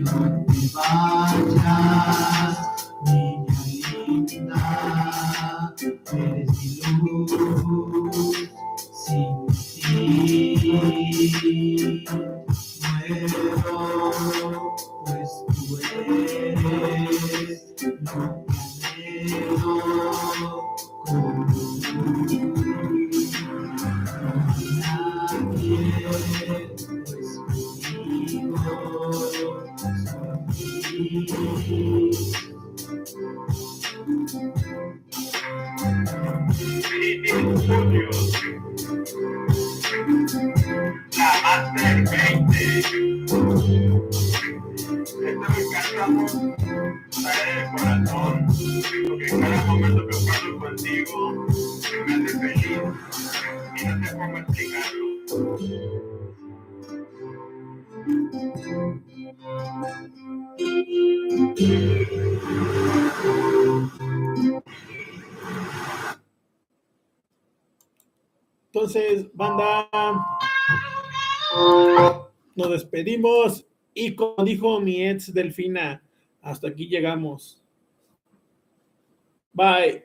no te vayas, despedimos y como dijo mi ex Delfina, hasta aquí llegamos. Bye.